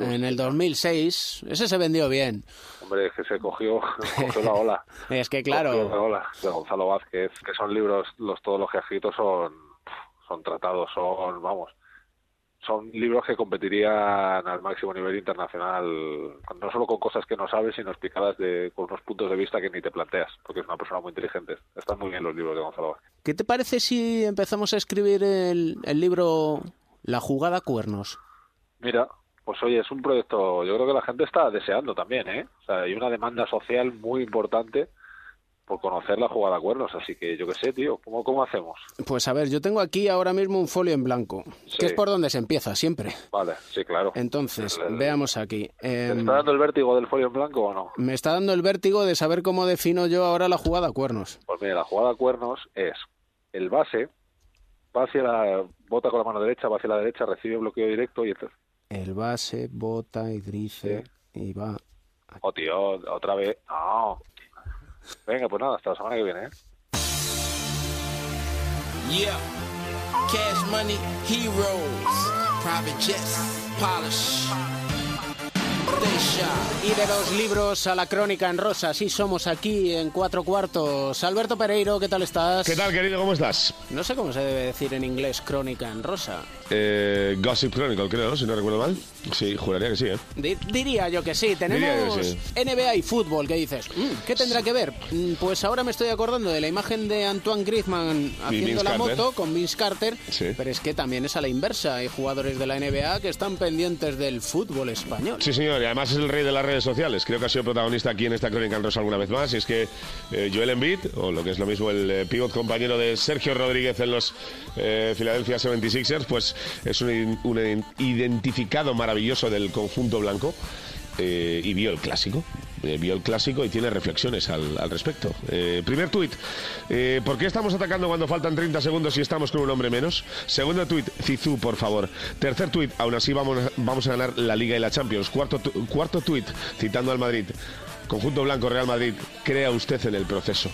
Speaker 5: en el 2006. Ese se vendió bien.
Speaker 17: Hombre, es que se cogió, [LAUGHS] cogió la ola. [LAUGHS]
Speaker 5: Es que claro.
Speaker 17: La ola de Gonzalo Vázquez, que son libros, los todos los que ha escrito son, son tratados, son, vamos, son libros que competirían al máximo nivel internacional, no solo con cosas que no sabes, sino explicadas de, con unos puntos de vista que ni te planteas, porque es una persona muy inteligente. Están muy bien los libros de Gonzalo Vázquez.
Speaker 5: ¿Qué te parece si empezamos a escribir el, el libro La jugada cuernos?
Speaker 17: Mira, pues oye, es un proyecto, yo creo que la gente está deseando también, ¿eh? O sea, hay una demanda social muy importante por conocer la jugada cuernos, así que yo qué sé, tío, ¿cómo, cómo hacemos?
Speaker 5: Pues a ver, yo tengo aquí ahora mismo un folio en blanco, que es por donde se empieza siempre.
Speaker 17: Vale, sí, claro.
Speaker 5: Entonces, veamos aquí.
Speaker 17: ¿Te
Speaker 5: Em,
Speaker 17: está dando el vértigo del folio en blanco o no?
Speaker 5: me está dando el vértigo de saber cómo defino yo ahora la jugada cuernos.
Speaker 17: Pues mira, la jugada cuernos es el base, va hacia la, bota con la mano derecha, va hacia la derecha, recibe bloqueo directo y entonces,
Speaker 5: El base, bota y dice y va.
Speaker 17: oh tío, otra vez, no. Venga, pues nada, hasta la semana que viene, ¿eh?
Speaker 16: Yeah. Cash money, heroes, private jets, polish.
Speaker 5: Y de los libros a la crónica en rosa, sí somos aquí en cuatro cuartos. Alberto Pereiro, ¿qué tal estás?
Speaker 11: ¿Qué tal, querido? ¿Cómo estás?
Speaker 5: No sé cómo se debe decir en inglés crónica en rosa.
Speaker 11: Eh, Gossip Chronicle, creo, ¿no? si no recuerdo mal. Sí, juraría que sí, ¿eh?
Speaker 5: Di- diría yo que sí, tenemos
Speaker 11: que sí.
Speaker 5: NBA y fútbol, ¿qué dices? Mm, ¿Qué tendrá que ver? Mm, Pues ahora me estoy acordando de la imagen de Antoine Griezmann haciendo la
Speaker 11: Carter.
Speaker 5: moto con Vince Carter,
Speaker 11: Sí.
Speaker 5: pero es que también es a la inversa, hay jugadores de la NBA que están pendientes del fútbol español.
Speaker 11: Sí, señor, además es el rey de las redes sociales. Creo que ha sido protagonista aquí en esta crónica en rosa alguna vez más. Y es que eh, Joel Embiid, o lo que es lo mismo el eh, pivot compañero de Sergio Rodríguez en los eh, Philadelphia 76ers, pues es un, un identificado maravilloso del conjunto blanco. Eh, y vio el clásico. eh, vio el clásico y tiene reflexiones al, respecto. Eh, primer tuit. ¿Por qué estamos atacando cuando faltan 30 segundos y estamos con un hombre menos? Segundo tuit. Zizou, por favor. Tercer tuit. Aún así vamos, vamos a ganar la Liga y la Champions. Cuarto, tu- cuarto tuit. Citando al Madrid. Conjunto Blanco Real Madrid. Crea usted en el proceso.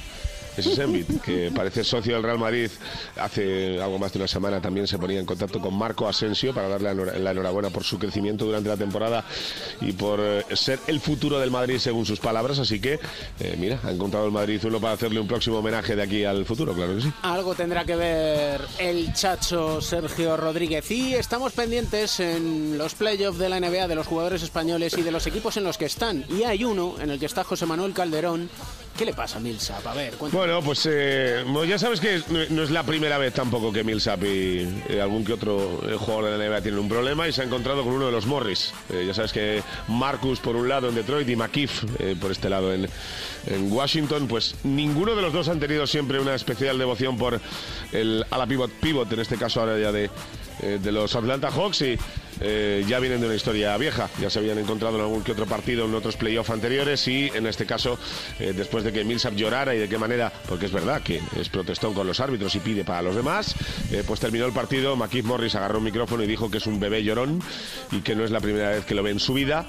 Speaker 11: Ese es Embiid, que parece socio del Real Madrid. Hace algo más de una semana también se ponía en contacto con Marco Asensio para darle la enhorabuena por su crecimiento durante la temporada y por eh, ser el futuro del Madrid según sus palabras. Así que, eh, mira, ha encontrado el Madrid uno para hacerle un próximo homenaje de aquí al futuro, claro que sí.
Speaker 5: Algo tendrá que ver el chacho Sergio Rodríguez. Y estamos pendientes en los playoffs de la NBA de los jugadores españoles y de los equipos en los que están. Y hay uno en el que está José Manuel Calderón. ¿Qué le pasa a Millsap? A ver, cuéntame.
Speaker 11: Bueno, pues eh, ya sabes que no, es la primera vez tampoco que Millsap y eh, algún que otro eh, jugador de la NBA tienen un problema y se ha encontrado con uno de los Morris. Eh, ya sabes que Marcus por un lado en Detroit y McKeef por este lado en, en Washington, pues ninguno de los dos han tenido siempre una especial devoción por el ala pivot, pivot en este caso ahora ya de, eh, de los Atlanta Hawks y eh, ya vienen de una historia vieja. Ya se habían encontrado en algún que otro partido en otros playoffs anteriores y en este caso, eh, después de que Millsap llorara y de qué manera, porque es verdad que es protestón con los árbitros y pide para los demás, pues terminó el partido. McKeith Morris agarró un micrófono y dijo que es un bebé llorón y que no es la primera vez que lo ve en su vida.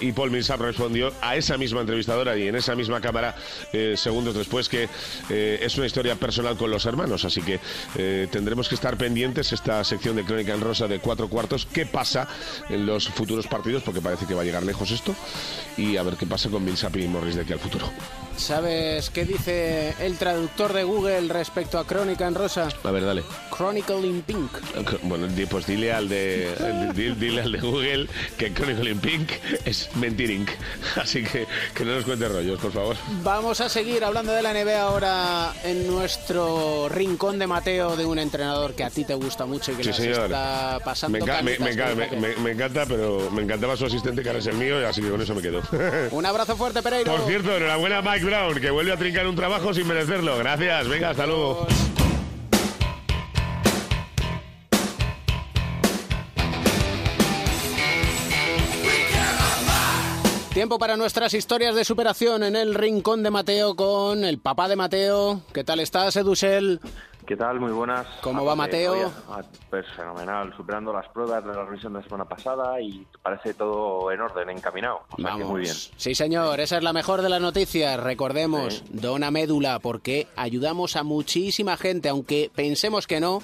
Speaker 11: Y Paul Millsap respondió a esa misma entrevistadora y en esa misma cámara eh, segundos después que eh, es una historia personal con los hermanos. Así que eh, tendremos que estar pendientes esta
Speaker 14: sección de Crónica en Rosa de cuatro cuartos, qué pasa en los futuros partidos, porque parece que va a llegar lejos esto, y a ver qué pasa con Millsap y Morris de aquí al futuro.
Speaker 5: ¿Sabes qué dice el traductor de Google respecto a Crónica en Rosa?
Speaker 14: A ver, dale.
Speaker 5: Chronicle in Pink.
Speaker 14: Bueno, pues dile al de di- dile al de Google que Chronicle in Pink es mentiring. [LAUGHS] Así que que no nos cuente rollos, por favor.
Speaker 5: Vamos a seguir hablando de la NBA ahora en nuestro rincón de Mateo de un entrenador que a ti te gusta mucho y que
Speaker 14: Sí,
Speaker 5: está pasando
Speaker 14: Me, encanta, pero me encantaba su asistente, que ahora es el mío, así que con eso me quedo. [LAUGHS]
Speaker 5: Un abrazo fuerte, Pereiro.
Speaker 14: Por cierto, enhorabuena a Mike Brown, que vuelve a trincar un trabajo sin merecerlo. Gracias, venga, hasta luego.
Speaker 5: Tiempo para nuestras historias de superación en el rincón de Mateo con el papá de Mateo. ¿Qué tal estás, Edusel?
Speaker 18: ¿Qué tal? Muy buenas.
Speaker 5: ¿Cómo va Mateo?
Speaker 18: ah, pues fenomenal, superando las pruebas de la revisión de la semana pasada y parece todo en orden, encaminado. O sea que muy bien.
Speaker 5: Sí, señor, esa es la mejor de las noticias. Recordemos, dona médula, porque ayudamos a muchísima gente, aunque pensemos que no.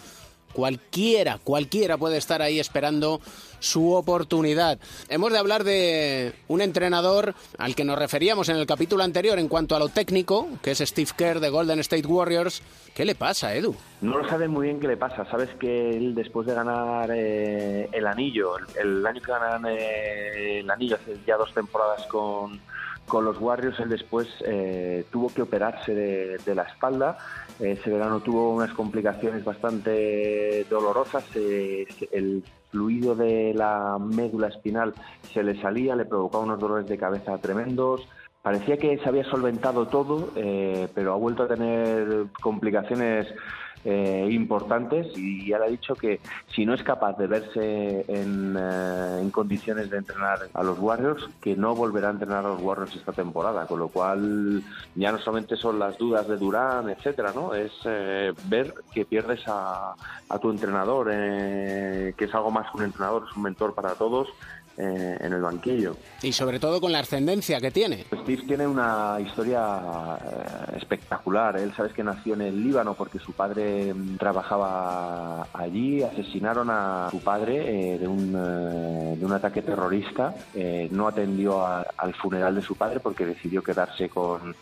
Speaker 5: Cualquiera, cualquiera puede estar ahí esperando su oportunidad. Hemos de hablar de un entrenador al que nos referíamos en el capítulo anterior en cuanto a lo técnico, que es Steve Kerr de Golden State Warriors. ¿Qué le pasa, Edu?
Speaker 18: No lo saben muy bien qué le pasa. Sabes que él, después de ganar eh, el anillo, el, el año que ganan eh, el anillo, hace ya dos temporadas con, con los Warriors, él después eh, tuvo que operarse de, la espalda. Ese verano tuvo unas complicaciones bastante dolorosas. eh, el fluido de la médula espinal se le salía, le provocaba unos dolores de cabeza tremendos. Parecía que se había solventado todo, eh, pero ha vuelto a tener complicaciones eh, importantes y ya le ha dicho que si no es capaz de verse en, eh, en condiciones de entrenar a los Warriors, que no volverá a entrenar a los Warriors esta temporada, con lo cual ya no solamente son las dudas de Durán, etcétera, ¿no? Es eh, ver que pierdes a, a tu entrenador, eh, que es algo más que un entrenador, es un mentor para todos eh, en el banquillo.
Speaker 5: Y sobre todo con la ascendencia que tiene.
Speaker 18: Steve tiene una historia eh, espectacular. Él sabes que nació en el Líbano porque su padre mm, trabajaba allí. Asesinaron a su padre eh, de, un, eh, de un ataque terrorista. Eh, no atendió a- al funeral de su padre porque decidió quedarse con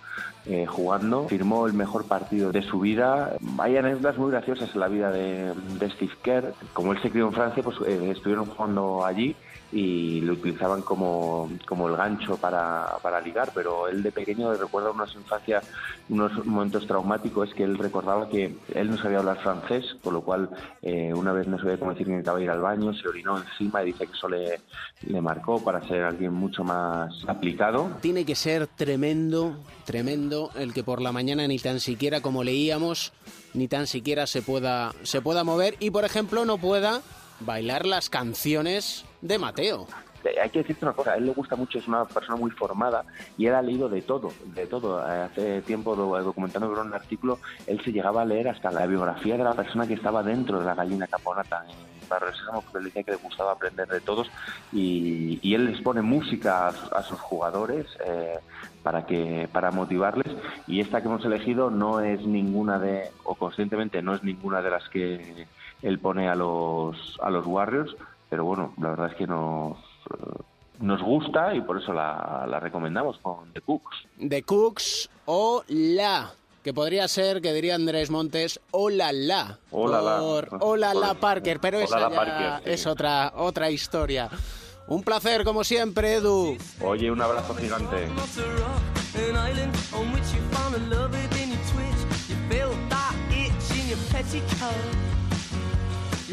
Speaker 18: eh, jugando. Firmó el mejor partido de su vida. Hay anécdotas muy graciosas en la vida de, de Steve Kerr. Como él se crió en Francia, pues eh, estuvieron jugando allí y lo utilizaban como, como el gancho para, para ligar, pero él de pequeño recuerda unas infancias, unos momentos traumáticos, que él recordaba que él no sabía hablar francés, con lo cual eh, una vez no sabía cómo decir que necesitaba ir al baño, se orinó encima y dice que eso le, le marcó para ser alguien mucho más aplicado.
Speaker 5: Tiene que ser tremendo, tremendo el que por la mañana ni tan siquiera, como leíamos, ni tan siquiera se pueda, se pueda mover y, por ejemplo, no pueda bailar las canciones de Mateo.
Speaker 18: Hay que decirte una cosa, a él le gusta mucho, es una persona muy formada y él ha leído de todo, de todo. Hace tiempo, do- documentando un artículo, él se llegaba a leer hasta la biografía de la persona que estaba dentro de la gallina caponata en Barrio de él decía que le gustaba aprender de todos y, él les pone música a sus jugadores eh, para que para motivarles y esta que hemos elegido no es ninguna de, o conscientemente no es ninguna de las que él pone a los, a los Warriors, pero bueno, la verdad es que nos, eh, nos gusta y por eso la, la recomendamos con The Cooks.
Speaker 5: De Cooks o La, que podría ser, que diría Andrés Montes, Hola La.
Speaker 18: Hola La.
Speaker 5: Hola La Parker, pero esa
Speaker 18: La
Speaker 5: ya
Speaker 18: Parker, sí.
Speaker 5: es otra, otra historia. Un placer, como siempre, Edu.
Speaker 18: Oye, un abrazo gigante.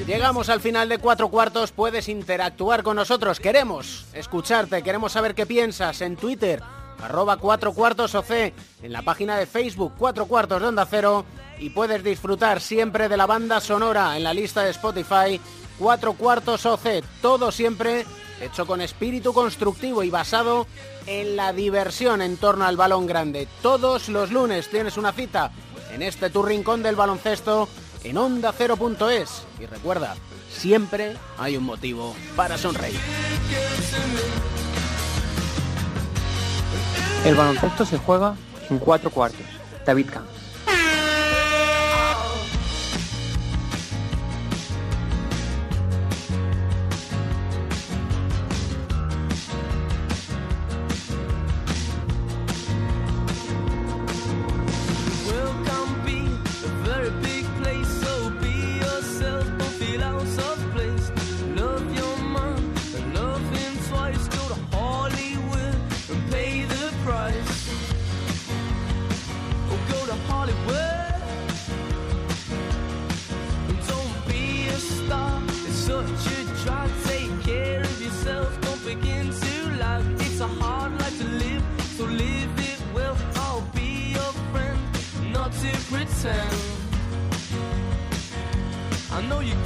Speaker 5: Llegamos al final de cuatro cuartos, puedes interactuar con nosotros, queremos escucharte, queremos saber qué piensas en Twitter, arroba cuatro cuartos OC, en la página de Facebook cuatro cuartos de Onda Cero y puedes disfrutar siempre de la banda sonora en la lista de Spotify cuatro cuartos OC, todo siempre hecho con espíritu constructivo y basado en la diversión en torno al balón grande. Todos los lunes tienes una cita en este tu rincón del baloncesto en onda ondacero.es. Y recuerda, siempre hay un motivo para sonreír.
Speaker 6: El baloncesto se juega en cuatro cuartos. David Camps.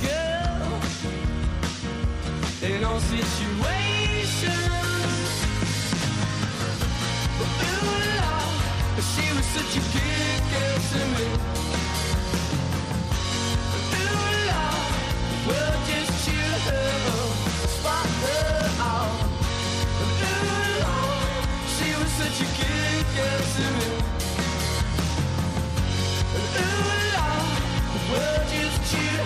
Speaker 1: girl in all situations. Ooh, la, she was such a good girl to me. Ooh, la, spot her out. Ooh, la, she was such a good girl to me. Ooh, la, well, you? situation